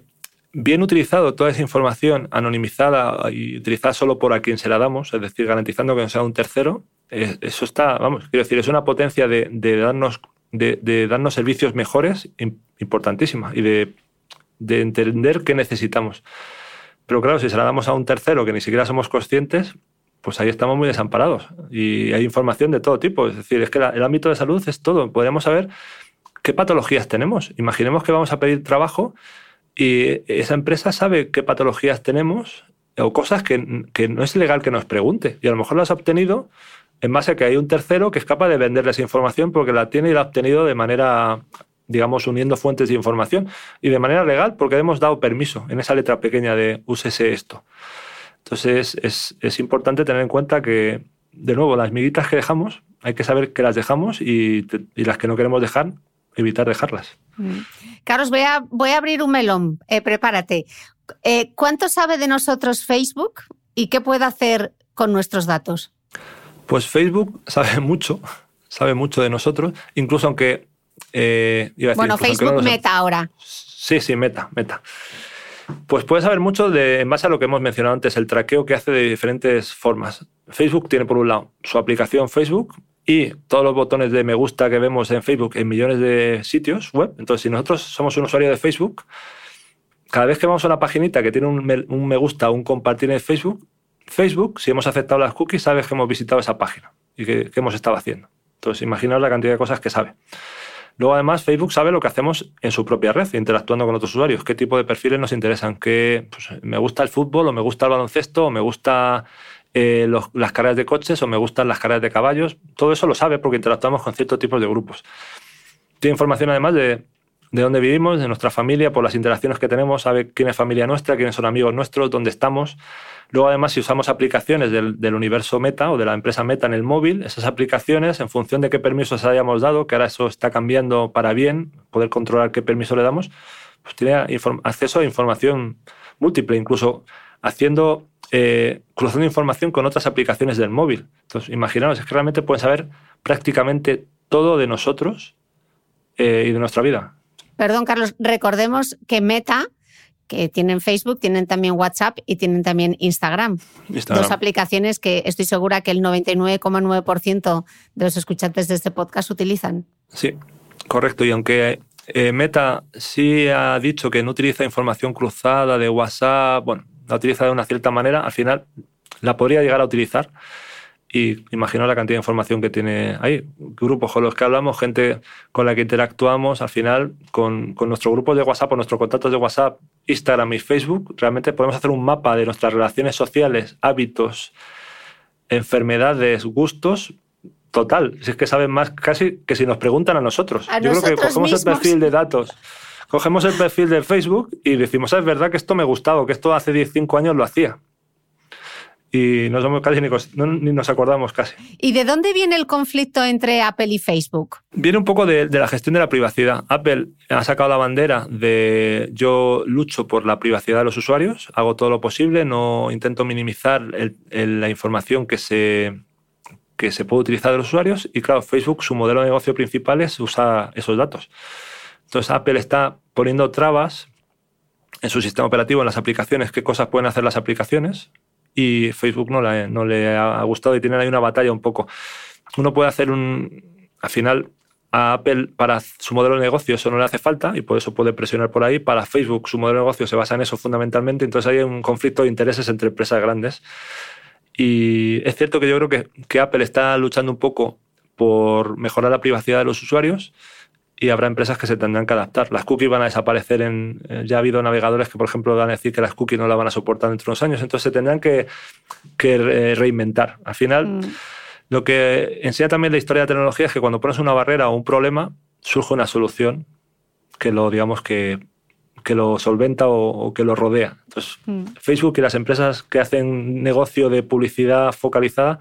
bien utilizado toda esa información anonimizada y utilizada solo por a quien se la damos, es decir, garantizando que no sea un tercero, eso está, vamos, quiero decir, es una potencia de, de darnos, de, de, darnos servicios mejores importantísima y de, de entender qué necesitamos. Pero claro, si se la damos a un tercero que ni siquiera somos conscientes, pues ahí estamos muy desamparados. Y hay información de todo tipo. Es decir, es que el ámbito de salud es todo. Podríamos saber qué patologías tenemos. Imaginemos que vamos a pedir trabajo y esa empresa sabe qué patologías tenemos o cosas que, que no es legal que nos pregunte. Y a lo mejor las ha obtenido en base a que hay un tercero que es capaz de venderles información porque la tiene y la ha obtenido de manera, digamos, uniendo fuentes de información y de manera legal porque hemos dado permiso en esa letra pequeña de úsese esto. Entonces es, es importante tener en cuenta que, de nuevo, las miguitas que dejamos, hay que saber que las dejamos y, y las que no queremos dejar, evitar dejarlas. Mm. Carlos, voy a, voy a abrir un melón, eh, prepárate. Eh, ¿Cuánto sabe de nosotros Facebook y qué puede hacer con nuestros datos? Pues Facebook sabe mucho, sabe mucho de nosotros, incluso aunque... Eh, iba a decir, bueno, Facebook no Meta ahora. Sí, sí, Meta, Meta. Pues puede saber mucho de, en base a lo que hemos mencionado antes, el traqueo que hace de diferentes formas. Facebook tiene por un lado su aplicación Facebook y todos los botones de me gusta que vemos en Facebook en millones de sitios web. Entonces, si nosotros somos un usuario de Facebook, cada vez que vamos a una paginita que tiene un me, gusta o un compartir en Facebook, Facebook, si hemos aceptado las cookies, sabe que hemos visitado esa página y que, que hemos estado haciendo. Entonces, imaginaos la cantidad de cosas que sabe. Luego, además, Facebook sabe lo que hacemos en su propia red, interactuando con otros usuarios, qué tipo de perfiles nos interesan, qué pues, me gusta el fútbol, o me gusta el baloncesto, o me gusta eh, las carreras de coches, o me gustan las carreras de caballos. Todo eso lo sabe porque interactuamos con ciertos tipos de grupos. Tiene información, además, de, de dónde vivimos, de nuestra familia, por las interacciones que tenemos, sabe quién es familia nuestra, quiénes son amigos nuestros, dónde estamos. Luego, además, si usamos aplicaciones del, universo Meta o de la empresa Meta en el móvil, esas aplicaciones, en función de qué permisos hayamos dado, que ahora eso está cambiando para bien, poder controlar qué permiso le damos, pues tiene acceso a información múltiple, incluso haciendo, eh, cruzando información con otras aplicaciones del móvil. Entonces, imaginaos, es que realmente pueden saber prácticamente todo de nosotros eh, y de nuestra vida. Perdón, Carlos, recordemos que Meta, que tienen Facebook, tienen también WhatsApp y tienen también Instagram. Instagram. Dos aplicaciones que estoy segura que el 99,9% de los escuchantes de este podcast utilizan. Sí, correcto. Y aunque eh, Meta sí ha dicho que no utiliza información cruzada de WhatsApp, bueno, la utiliza de una cierta manera, al final la podría llegar a utilizar. Y imagino la cantidad de información que tiene ahí. Grupos con los que hablamos, gente con la que interactuamos, al final, con, con nuestros grupos de WhatsApp o nuestros contactos de WhatsApp, Instagram y Facebook, realmente podemos hacer un mapa de nuestras relaciones sociales, hábitos, enfermedades, gustos, total. Si es que saben más casi que si nos preguntan a nosotros. A Yo creo que cogemos mismos. el perfil de datos, cogemos el perfil de Facebook y decimos, "Ah, es verdad que esto me gustaba, que esto hace 15 años lo hacía. Y no somos casi ni, no- ni nos acordamos casi. ¿Y de dónde viene el conflicto entre Apple y Facebook? Viene un poco de, de la gestión de la privacidad. Apple ha sacado la bandera de yo lucho por la privacidad de los usuarios, hago todo lo posible, no intento minimizar el- el- la información que se, que se puede utilizar de los usuarios. Y claro, Facebook, su modelo de negocio principal es usar esos datos. Entonces Apple está poniendo trabas en su sistema operativo, en las aplicaciones, qué cosas pueden hacer las aplicaciones. Y Facebook no le, ha gustado y tienen ahí una batalla un poco. Uno puede hacer un... Al final, a Apple para su modelo de negocio eso no le hace falta y por eso puede presionar por ahí. Para Facebook su modelo de negocio se basa en eso fundamentalmente. Entonces hay un conflicto de intereses entre empresas grandes. Y es cierto que yo creo que, que Apple está luchando un poco por mejorar la privacidad de los usuarios y habrá empresas que se tendrán que adaptar. Las cookies van a desaparecer en... eh, Ya ha habido navegadores que, por ejemplo, van a decir que las cookies no las van a soportar dentro de unos años, entonces se tendrán que, que eh, reinventar. Al final, Mm. lo que enseña también la historia de la tecnología es que cuando pones una barrera o un problema, surge una solución que lo, digamos, que, que lo solventa o, o que lo rodea. Entonces, Mm. Facebook y las empresas que hacen negocio de publicidad focalizada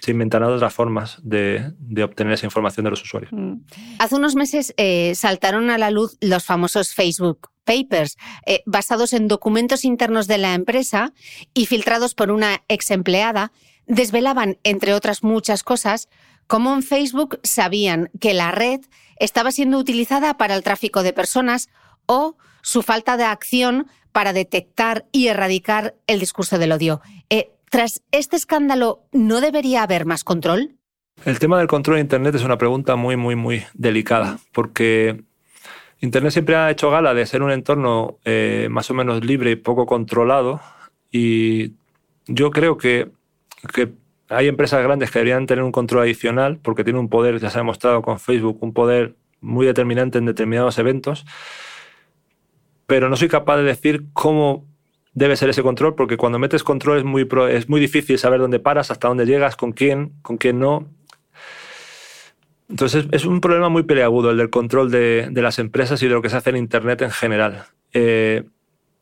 se inventarán otras formas de, obtener esa información de los usuarios. Mm. Hace unos meses eh, saltaron a la luz los famosos Facebook Papers, eh, basados en documentos internos de la empresa y filtrados por una ex empleada, desvelaban, entre otras muchas cosas, cómo en Facebook sabían que la red estaba siendo utilizada para el tráfico de personas o su falta de acción para detectar y erradicar el discurso del odio. Eh, tras este escándalo, ¿no debería haber más control? El tema del control de Internet es una pregunta muy, muy, muy delicada, porque Internet siempre ha hecho gala de ser un entorno eh, más o menos libre y poco controlado, y yo creo que, que hay empresas grandes que deberían tener un control adicional, porque tienen un poder, ya se ha demostrado con Facebook, un poder muy determinante en determinados eventos, pero no soy capaz de decir cómo debe ser ese control, porque cuando metes control es muy, es muy difícil saber dónde paras, hasta dónde llegas, con quién, con quién no. Entonces es un problema muy peleagudo el del control de, de las empresas y de lo que se hace en Internet en general. Eh,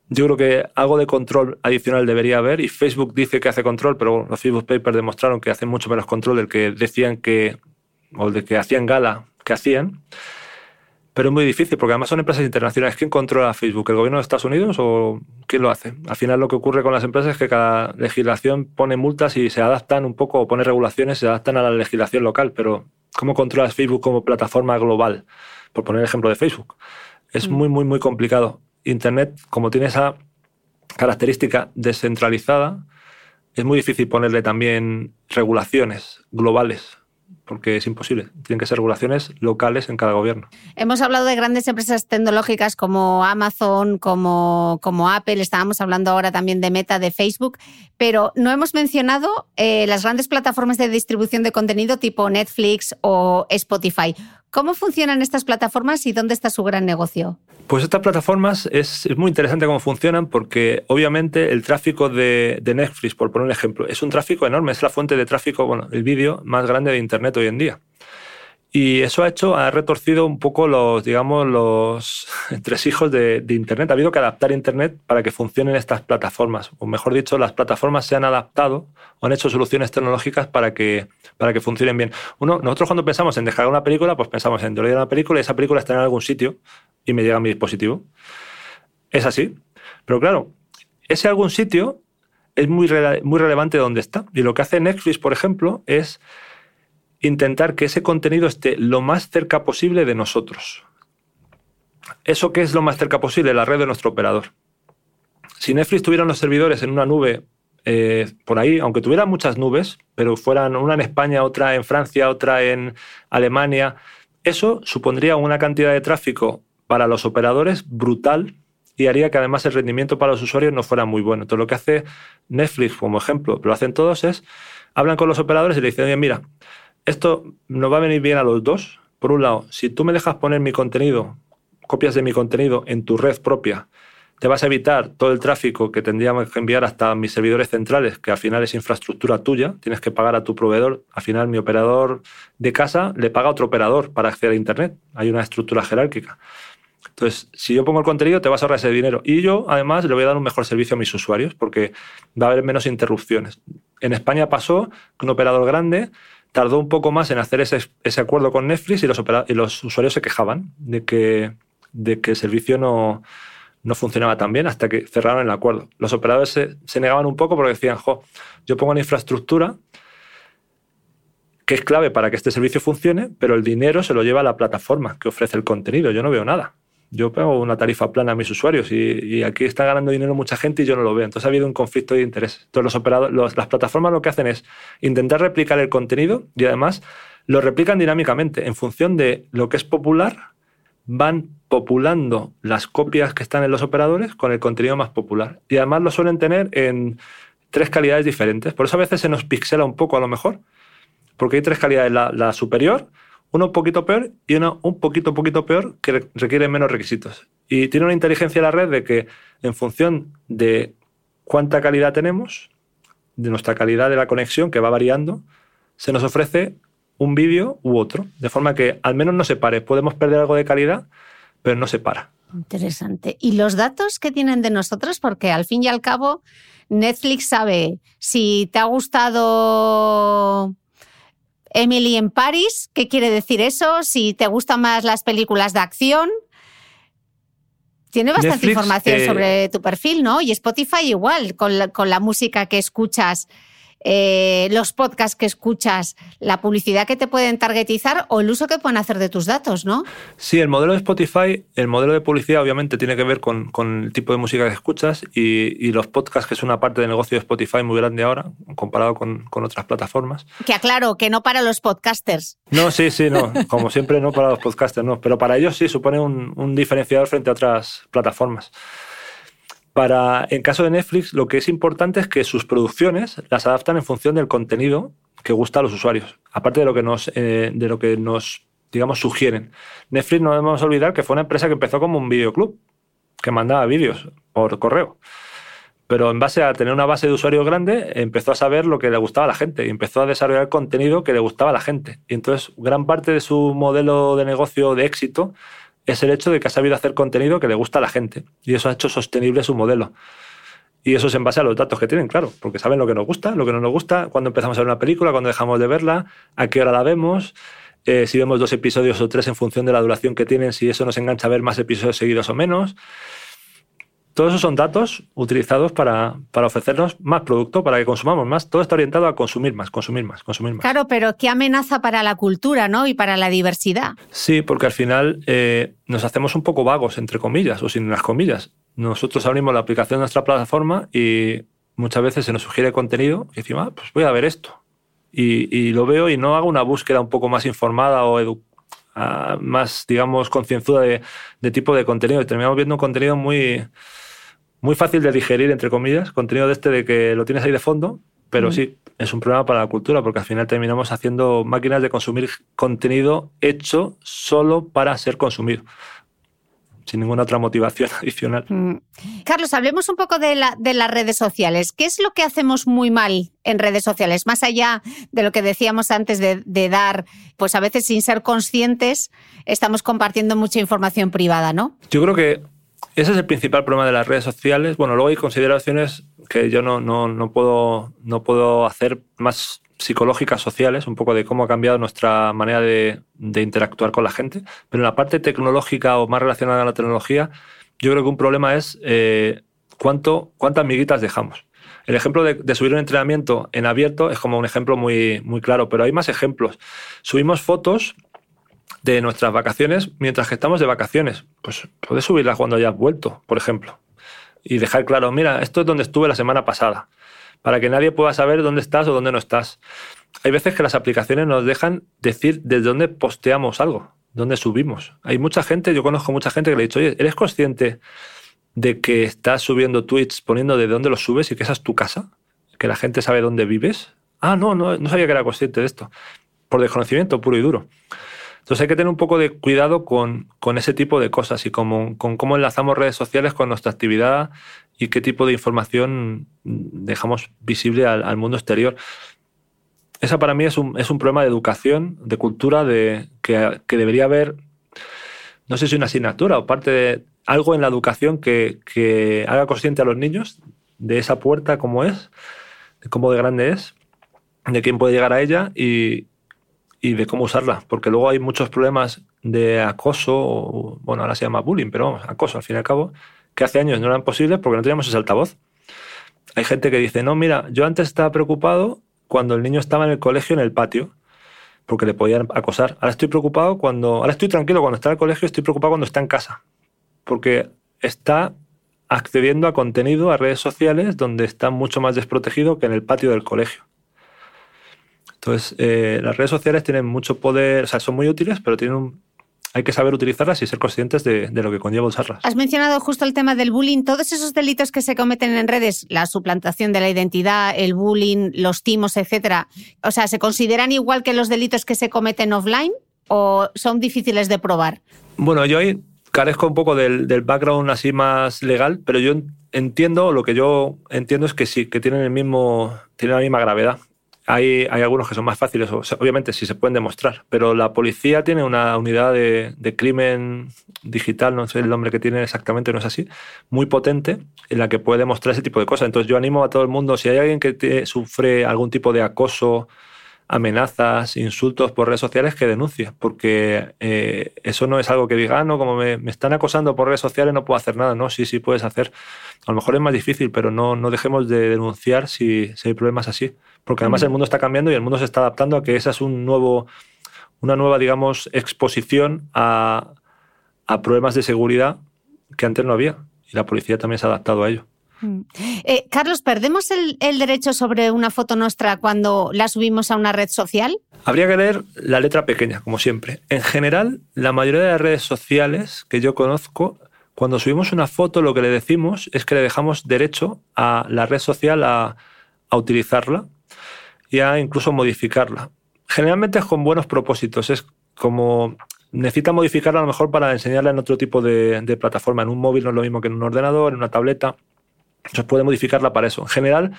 yo creo que algo de control adicional debería haber y Facebook dice que hace control, pero los Facebook Papers demostraron que hacen mucho menos control del que decían que, o del que hacían gala que hacían. Pero es muy difícil porque además son empresas internacionales. ¿Quién controla Facebook? ¿El gobierno de Estados Unidos o quién lo hace? Al final lo que ocurre con las empresas es que cada legislación pone multas y se adaptan un poco o pone regulaciones, se adaptan a la legislación local. Pero ¿cómo controlas Facebook como plataforma global? Por poner el ejemplo de Facebook. Es Mm. muy, muy, muy complicado. Internet, como tiene esa característica descentralizada, es muy difícil ponerle también regulaciones globales, porque es imposible. Tienen que ser regulaciones locales en cada gobierno. Hemos hablado de grandes empresas tecnológicas como Amazon, como, como Apple, estábamos hablando ahora también de Meta, de Facebook, pero no hemos mencionado eh, las grandes plataformas de distribución de contenido tipo Netflix o Spotify. ¿Cómo funcionan estas plataformas y dónde está su gran negocio? Pues estas plataformas es, es muy interesante cómo funcionan porque obviamente el tráfico de, de Netflix, por poner un ejemplo, es un tráfico enorme, es la fuente de tráfico, bueno, el vídeo más grande de Internet hoy en día. Y eso ha hecho, ha retorcido un poco los, digamos, los entresijos de, de Internet. Ha habido que adaptar Internet para que funcionen estas plataformas. O mejor dicho, las plataformas se han adaptado o han hecho soluciones tecnológicas para que, para que funcionen bien. Nosotros cuando pensamos en dejar una película, pues pensamos en downloadar una película y esa película está en algún sitio y me llega a mi dispositivo. Es así. Pero claro, ese algún sitio es muy, muy relevante dónde está. Y lo que hace Netflix, por ejemplo, es intentar que ese contenido esté lo más cerca posible de nosotros. ¿Eso qué es lo más cerca posible? La red de nuestro operador. Si Netflix tuviera unos servidores en una nube eh, por ahí, aunque tuviera muchas nubes, pero fueran una en España, otra en Francia, otra en Alemania, eso supondría una cantidad de tráfico para los operadores brutal y haría que además el rendimiento para los usuarios no fuera muy bueno. Entonces lo que hace Netflix como ejemplo, lo hacen todos, es hablan con los operadores y le dicen, oye, mira, esto nos va a venir bien a los dos. Por un lado, si tú me dejas poner mi contenido, copias de mi contenido en tu red propia, te vas a evitar todo el tráfico que tendríamos que enviar hasta mis servidores centrales, que al final es infraestructura tuya, tienes que pagar a tu proveedor. Al final mi operador de casa le paga a otro operador para acceder a Internet. Hay una estructura jerárquica. Entonces, si yo pongo el contenido, te vas a ahorrar ese dinero. Y yo, además, le voy a dar un mejor servicio a mis usuarios porque va a haber menos interrupciones. En España pasó que un operador grande tardó un poco más en hacer ese, acuerdo con Netflix y los, usuarios se quejaban de que, de que el servicio no, no, funcionaba tan bien hasta que cerraron el acuerdo. Los operadores se, negaban un poco porque decían, jo, yo pongo una infraestructura que es clave para que este servicio funcione, pero el dinero se lo lleva a la plataforma que ofrece el contenido. Yo no veo nada yo pago una tarifa plana a mis usuarios y, aquí está ganando dinero mucha gente y yo no lo veo. Entonces ha habido un conflicto de interés. Entonces los operadores, las plataformas lo que hacen es intentar replicar el contenido y además lo replican dinámicamente. En función de lo que es popular, van populando las copias que están en los operadores con el contenido más popular. Y además lo suelen tener en tres calidades diferentes. Por eso a veces se nos pixela un poco a lo mejor, porque hay tres calidades. la superior, uno un poquito peor y uno un poquito, poquito peor que requiere menos requisitos. Y tiene una inteligencia la red de que en función de cuánta calidad tenemos, de nuestra calidad de la conexión, que va variando, se nos ofrece un vídeo u otro, de forma que al menos no se pare. Podemos perder algo de calidad, pero no se para. Interesante. ¿Y los datos que tienen de nosotros? Porque al fin y al cabo, Netflix sabe si te ha gustado Emily en Paris, ¿qué quiere decir eso? Si te gustan más las películas de acción. Tiene bastante información eh, sobre tu perfil, ¿no? Y Spotify igual, con la música que escuchas eh, los podcasts que escuchas, la publicidad que te pueden targetizar o el uso que pueden hacer de tus datos, ¿no? Sí, el modelo de Spotify, el modelo de publicidad obviamente tiene que ver con, el tipo de música que escuchas y, los podcasts, que es una parte del negocio de Spotify muy grande ahora, comparado con, otras plataformas. Que aclaro, que no para los podcasters. No, sí, sí, no. Como siempre, no para los podcasters, no. Pero para ellos sí supone un diferenciador frente a otras plataformas. Para, en caso de Netflix, lo que es importante es que sus producciones las adaptan en función del contenido que gusta a los usuarios, aparte de lo que nos, eh, de lo que nos digamos, sugieren. Netflix no debemos olvidar que fue una empresa que empezó como un videoclub, que mandaba vídeos por correo. Pero en base a tener una base de usuarios grande, empezó a saber lo que le gustaba a la gente y empezó a desarrollar contenido que le gustaba a la gente. Y entonces, gran parte de su modelo de negocio de éxito es el hecho de que ha sabido hacer contenido que le gusta a la gente y eso ha hecho sostenible su modelo. Y eso es en base a los datos que tienen, claro, porque saben lo que nos gusta, lo que no nos gusta, cuándo empezamos a ver una película, cuándo dejamos de verla, a qué hora la vemos, eh, si vemos dos episodios o tres en función de la duración que tienen, si eso nos engancha a ver más episodios seguidos o menos. Todos esos son datos utilizados para, para, ofrecernos más producto, para que consumamos más. Todo está orientado a consumir más, consumir más, consumir más. Claro, pero qué amenaza para la cultura ¿no? y para la diversidad. Sí, porque al final eh, nos hacemos un poco vagos, entre comillas, o sin las comillas. Nosotros abrimos la aplicación de nuestra plataforma y muchas veces se nos sugiere contenido y decimos, ah, pues voy a ver esto. Y, lo veo y no hago una búsqueda un poco más informada o ah, más, digamos, concienzuda de, de tipo de contenido. Y terminamos viendo un contenido muy muy fácil de digerir, entre comillas, contenido de este de que lo tienes ahí de fondo, pero sí, es un problema para la cultura porque al final terminamos haciendo máquinas de consumir contenido hecho solo para ser consumido sin ninguna otra motivación adicional. Mm. Carlos, hablemos un poco de, la, de, las redes sociales. ¿Qué es lo que hacemos muy mal en redes sociales? Más allá de lo que decíamos antes de, de, dar, pues a veces sin ser conscientes, estamos compartiendo mucha información privada, ¿no? Yo creo que ese es el principal problema de las redes sociales. Bueno, luego hay consideraciones que yo no, no, no, puedo, no puedo hacer más psicológicas, sociales, un poco de cómo ha cambiado nuestra manera de, de, interactuar con la gente. Pero en la parte tecnológica o más relacionada a la tecnología, yo creo que un problema es eh, cuánto, cuántas miguitas dejamos. El ejemplo de, subir un entrenamiento en abierto es como un ejemplo muy, muy claro, pero hay más ejemplos. Subimos fotos de nuestras vacaciones mientras que estamos de vacaciones. Pues puedes subirlas cuando hayas vuelto, por ejemplo. Y dejar claro, mira, esto es donde estuve la semana pasada, para que nadie pueda saber dónde estás o dónde no estás. Hay veces que las aplicaciones nos dejan decir desde dónde posteamos algo, dónde subimos. Hay mucha gente, yo conozco mucha gente que le he dicho, oye, ¿eres consciente de que estás subiendo tweets poniendo de dónde los subes y que esa es tu casa? ¿Que la gente sabe dónde vives? Ah, no, no, no sabía que era consciente de esto. Por desconocimiento puro y duro. Entonces hay que tener un poco de cuidado con, con ese tipo de cosas y con cómo enlazamos redes sociales con nuestra actividad y qué tipo de información dejamos visible al, mundo exterior. Esa para mí es un, es un, problema de educación, de cultura, de, que, que, debería haber, no sé si una asignatura o parte de algo en la educación que, que haga consciente a los niños de esa puerta cómo es, de cómo de grande es, de quién puede llegar a ella y, y de cómo usarla, porque luego hay muchos problemas de acoso, bueno, ahora se llama bullying, pero vamos, acoso al fin y al cabo, que hace años no eran posibles porque no teníamos ese altavoz. Hay gente que dice, no, mira, yo antes estaba preocupado cuando el niño estaba en el colegio en el patio, porque le podían acosar. Ahora estoy preocupado cuando, ahora estoy tranquilo cuando está en el colegio, estoy preocupado cuando está en casa, porque está accediendo a contenido, a redes sociales, donde está mucho más desprotegido que en el patio del colegio. Entonces, eh, las redes sociales tienen mucho poder, o sea, son muy útiles, pero tienen hay que saber utilizarlas y ser conscientes de, lo que conlleva usarlas. Has mencionado justo el tema del bullying. Todos esos delitos que se cometen en redes, la suplantación de la identidad, el bullying, los timos, etcétera, o sea, ¿se consideran igual que los delitos que se cometen offline o son difíciles de probar? Bueno, yo ahí carezco un poco del, del background así más legal, pero yo entiendo, lo que yo entiendo es que sí, que tienen el mismo, tienen la misma gravedad. Hay, algunos que son más fáciles, obviamente, si se pueden demostrar, pero la policía tiene una unidad de, crimen digital, no sé el nombre que tiene exactamente, no es así, muy potente, en la que puede demostrar ese tipo de cosas. Entonces yo animo a todo el mundo, si hay alguien que sufre algún tipo de acoso, amenazas, insultos por redes sociales, que denuncie, porque eh, eso no es algo que diga, ah, no, como me, están acosando por redes sociales no puedo hacer nada. No, sí, sí puedes hacer. A lo mejor es más difícil, pero no, no dejemos de denunciar si, si hay problemas así porque además el mundo está cambiando y el mundo se está adaptando a que esa es un nuevo, una nueva, digamos, exposición a, problemas de seguridad que antes no había. Y la policía también se ha adaptado a ello. Mm. Eh, Carlos, ¿perdemos el, derecho sobre una foto nuestra cuando la subimos a una red social? Habría que leer la letra pequeña, como siempre. En general, la mayoría de las redes sociales que yo conozco, cuando subimos una foto, lo que le decimos es que le dejamos derecho a la red social a, a utilizarla y a incluso modificarla. Generalmente es con buenos propósitos, es como necesita modificarla a lo mejor para enseñarla en otro tipo de, plataforma. En un móvil no es lo mismo que en un ordenador, en una tableta. Entonces puede modificarla para eso. En general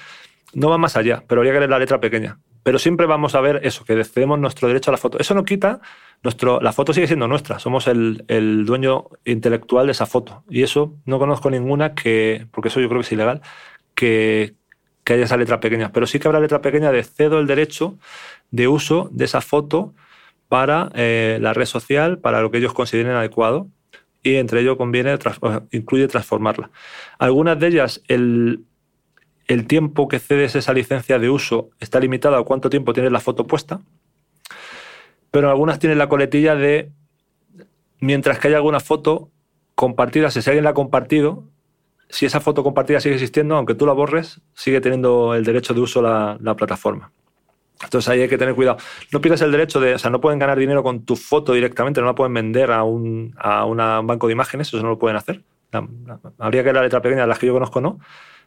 no va más allá, pero habría que leer la letra pequeña. Pero siempre vamos a ver eso, que cedemos nuestro derecho a la foto. Eso no quita, nuestro, la foto sigue siendo nuestra, somos el, el, dueño intelectual de esa foto. Y eso no conozco ninguna que, porque eso yo creo que es ilegal, que, que haya esa letra pequeña, pero sí que habrá letra pequeña de cedo el derecho de uso de esa foto para eh, la red social, para lo que ellos consideren adecuado, y entre ello conviene, incluye transformarla. Algunas de ellas, el, el tiempo que cedes esa licencia de uso está limitado a cuánto tiempo tienes la foto puesta, pero algunas tienen la coletilla de, mientras que haya alguna foto compartida, si alguien la ha compartido, si esa foto compartida sigue existiendo, aunque tú la borres, sigue teniendo el derecho de uso la, plataforma. Entonces ahí hay que tener cuidado. No pierdas el derecho de, o sea, no pueden ganar dinero con tu foto directamente, no la pueden vender a un, a banco de imágenes, eso no lo pueden hacer. habría que la letra pequeña, las que yo conozco no,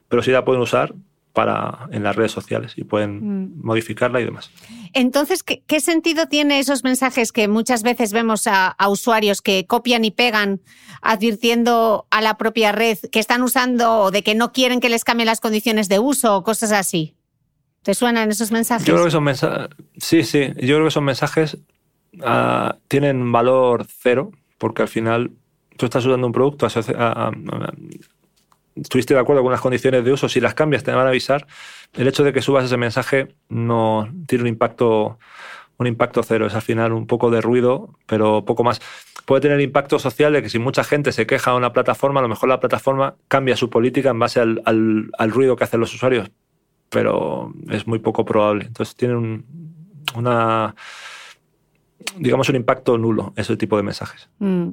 pero sí la pueden usar para, en las redes sociales y pueden mm. modificarla y demás. Entonces, ¿qué, sentido tiene esos mensajes que muchas veces vemos a, usuarios que copian y pegan advirtiendo a la propia red que están usando o de que no quieren que les cambien las condiciones de uso o cosas así? ¿Te suenan esos mensajes? Yo creo que son mensajes. Sí, sí. Yo creo que esos mensajes ah, tienen valor cero, porque al final tú estás usando un producto estuviste de acuerdo con las condiciones de uso, si las cambias te van a avisar. El hecho de que subas ese mensaje no tiene un impacto, un impacto cero. Es al final un poco de ruido, pero poco más. Puede tener impacto social de que si mucha gente se queja a una plataforma, a lo mejor la plataforma cambia su política en base al, ruido que hacen los usuarios. Pero es muy poco probable. Entonces tienen un, una, digamos, un impacto nulo ese tipo de mensajes. Mm.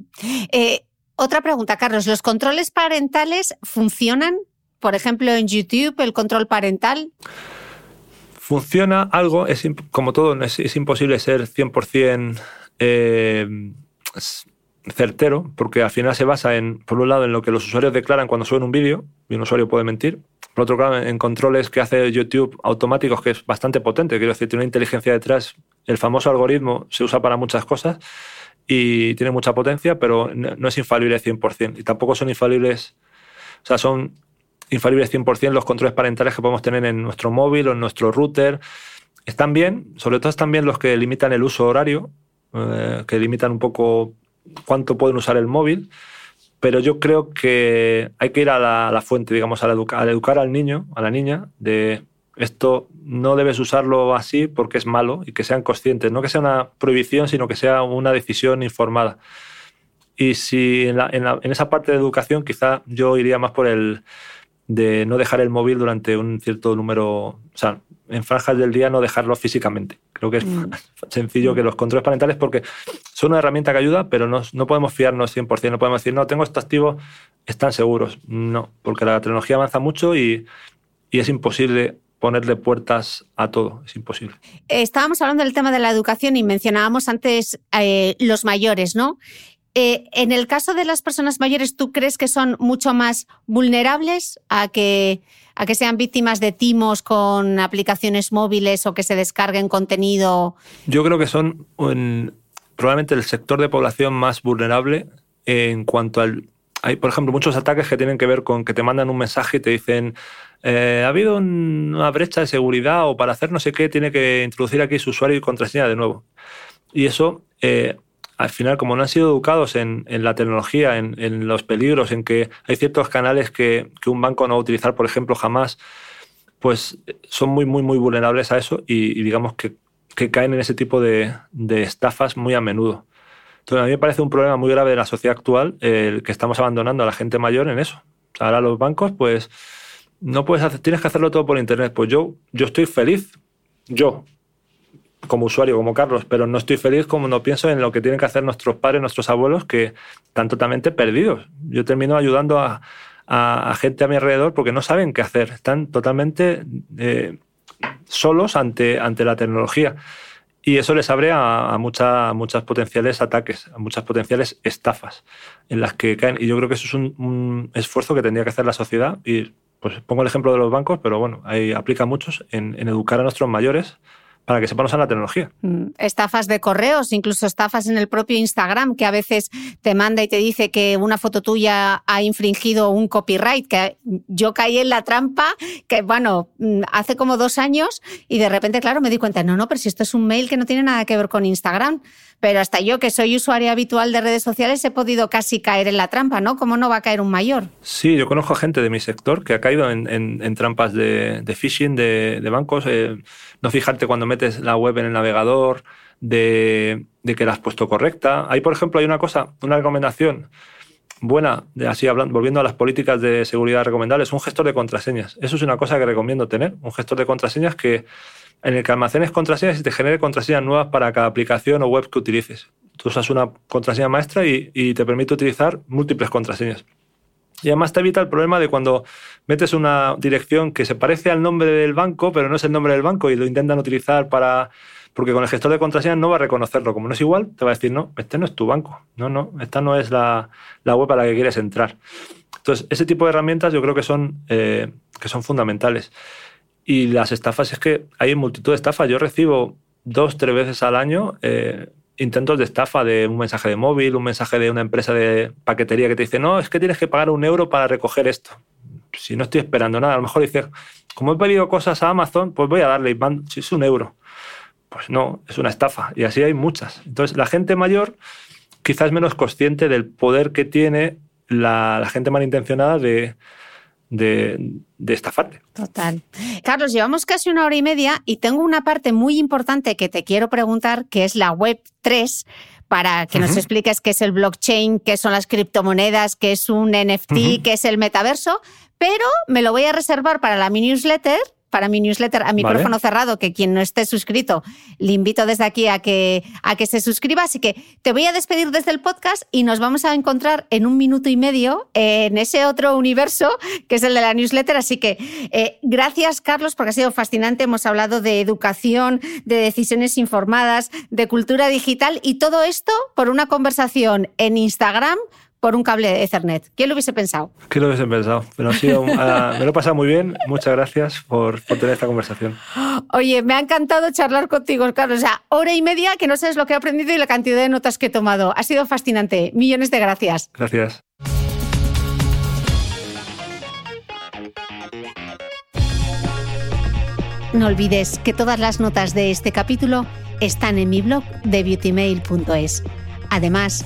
Eh, otra pregunta, Carlos. ¿Los controles parentales funcionan? Por ejemplo, en YouTube, el control parental. Funciona algo, es, como todo, es, imposible ser 100% eh, certero, porque al final se basa en, por un lado, en lo que los usuarios declaran cuando suben un vídeo, y un usuario puede mentir. Por otro lado, en controles que hace YouTube automáticos, que es bastante potente, quiero decir, tiene una inteligencia detrás. El famoso algoritmo se usa para muchas cosas y tiene mucha potencia, pero no es infalible 100%. Y tampoco son infalibles, o sea, son infalibles 100% los controles parentales que podemos tener en nuestro móvil o en nuestro router. Están bien, sobre todo están bien los que limitan el uso horario, eh, que limitan un poco cuánto pueden usar el móvil, pero yo creo que hay que ir a la, fuente, digamos, a, educar al niño, a la niña, de esto no debes usarlo así porque es malo y que sean conscientes, no que sea una prohibición, sino que sea una decisión informada. Y si en esa parte de educación quizá yo iría más por el de no dejar el móvil durante un cierto número, o sea, en franjas del día no dejarlo físicamente. Creo que es mm. sencillo que los controles parentales, porque son una herramienta que ayuda, pero no, no podemos fiarnos 100%, no podemos decir, no, tengo esto activo, están seguros. No, porque la tecnología avanza mucho y, y es imposible ponerle puertas a todo, es imposible. Estábamos hablando del tema de la educación y mencionábamos antes eh, los mayores, ¿no? Eh, en el caso de las personas mayores, ¿tú crees que son mucho más vulnerables a que, a que sean víctimas de timos con aplicaciones móviles o que se descarguen contenido? Yo creo que son probablemente el sector de población más vulnerable en cuanto al... Hay, por ejemplo, muchos ataques que tienen que ver con que te mandan un mensaje y te dicen eh, ha habido una brecha de seguridad o para hacer no sé qué tiene que introducir aquí su usuario y contraseña de nuevo. Y eso eh, al final, como no han sido educados en, la tecnología, en, los peligros, en que hay ciertos canales que, un banco no va a utilizar, por ejemplo, jamás, pues son muy, muy, muy vulnerables a eso y, digamos que, caen en ese tipo de, estafas muy a menudo. Entonces, a mí me parece un problema muy grave de la sociedad actual el que estamos abandonando a la gente mayor en eso. ahora los bancos, pues, no puedes hacer, tienes que hacerlo todo por internet. Pues yo, yo estoy feliz, yo, como usuario, como Carlos, pero no estoy feliz como no pienso en lo que tienen que hacer nuestros padres, nuestros abuelos, que están totalmente perdidos. Yo termino ayudando a, gente a mi alrededor porque no saben qué hacer, están totalmente eh, solos ante, ante la tecnología. Y eso les abre a, a muchas potenciales ataques, a muchas potenciales estafas en las que caen. Y yo creo que eso es un, esfuerzo que tendría que hacer la sociedad. Y pues pongo el ejemplo de los bancos, pero bueno, ahí aplica muchos en, en educar a nuestros mayores para que sepan usar la tecnología. Mm, estafas de correos, incluso estafas en el propio Instagram, que a veces te manda y te dice que una foto tuya ha infringido un copyright, que yo caí en la trampa, que bueno, mm, hace como dos años y de repente, claro, me di cuenta, no, no, pero si esto es un mail que no tiene nada que ver con Instagram. Pero hasta yo, que soy usuaria habitual de redes sociales, he podido casi caer en la trampa, ¿no? ¿Cómo no va a caer un mayor? Sí, yo conozco gente de mi sector que ha caído en, trampas de, phishing de, bancos. Eh, no fijarte cuando metes la web en el navegador, de, que la has puesto correcta. Ahí, por ejemplo, hay una cosa, una recomendación buena, así hablando, volviendo a las políticas de seguridad recomendables, un gestor de contraseñas. Eso es una cosa que recomiendo tener, un gestor de contraseñas que en el que almacenes contraseñas y te genere contraseñas nuevas para cada aplicación o web que utilices. Tú usas una contraseña maestra y, te permite utilizar múltiples contraseñas. Y además te evita el problema de cuando metes una dirección que se parece al nombre del banco, pero no es el nombre del banco y lo intentan utilizar para... Porque con el gestor de contraseñas no va a reconocerlo. Como no es igual, te va a decir, no, este no es tu banco. No, no, esta no es la, web a la que quieres entrar. Entonces, ese tipo de herramientas yo creo que son, eh, que son fundamentales. Y las estafas es que hay multitud de estafas. Yo recibo dos, tres veces al año eh, intentos de estafa de un mensaje de móvil, un mensaje de una empresa de paquetería que te dice, no, es que tienes que pagar un euro para recoger esto. Si no estoy esperando nada, a lo mejor dices, como he pedido cosas a Amazon, pues voy a darle, si es un euro. Pues no, es una estafa. Y así hay muchas. Entonces, la gente mayor quizás menos consciente del poder que tiene la gente malintencionada de, de, esta parte. Total. Carlos, llevamos casi una hora y media y tengo una parte muy importante que te quiero preguntar, que es la Web 3, para que nos expliques qué es el blockchain, qué son las criptomonedas, qué es un NFT, qué es el metaverso, pero me lo voy a reservar para la mi newsletter para mi newsletter a micrófono cerrado, que quien no esté suscrito, le invito desde aquí a que, a que se suscriba. Así que te voy a despedir desde el podcast y nos vamos a encontrar en un minuto y medio en ese otro universo que es el de la newsletter. Así que eh, gracias, Carlos, porque ha sido fascinante. Hemos hablado de educación, de decisiones informadas, de cultura digital y todo esto por una conversación en Instagram por un cable Ethernet. ¿Quién lo hubiese pensado? ¿Quién lo hubiese pensado? Pero ha sido, uh, me lo he pasado muy bien. Muchas gracias por, por, tener esta conversación. Oye, me ha encantado charlar contigo, Carlos. O sea, hora y media que no sabes lo que he aprendido y la cantidad de notas que he tomado. Ha sido fascinante. Millones de gracias. Gracias. No olvides que todas las notas de este capítulo están en mi blog de beautymail.es. Además,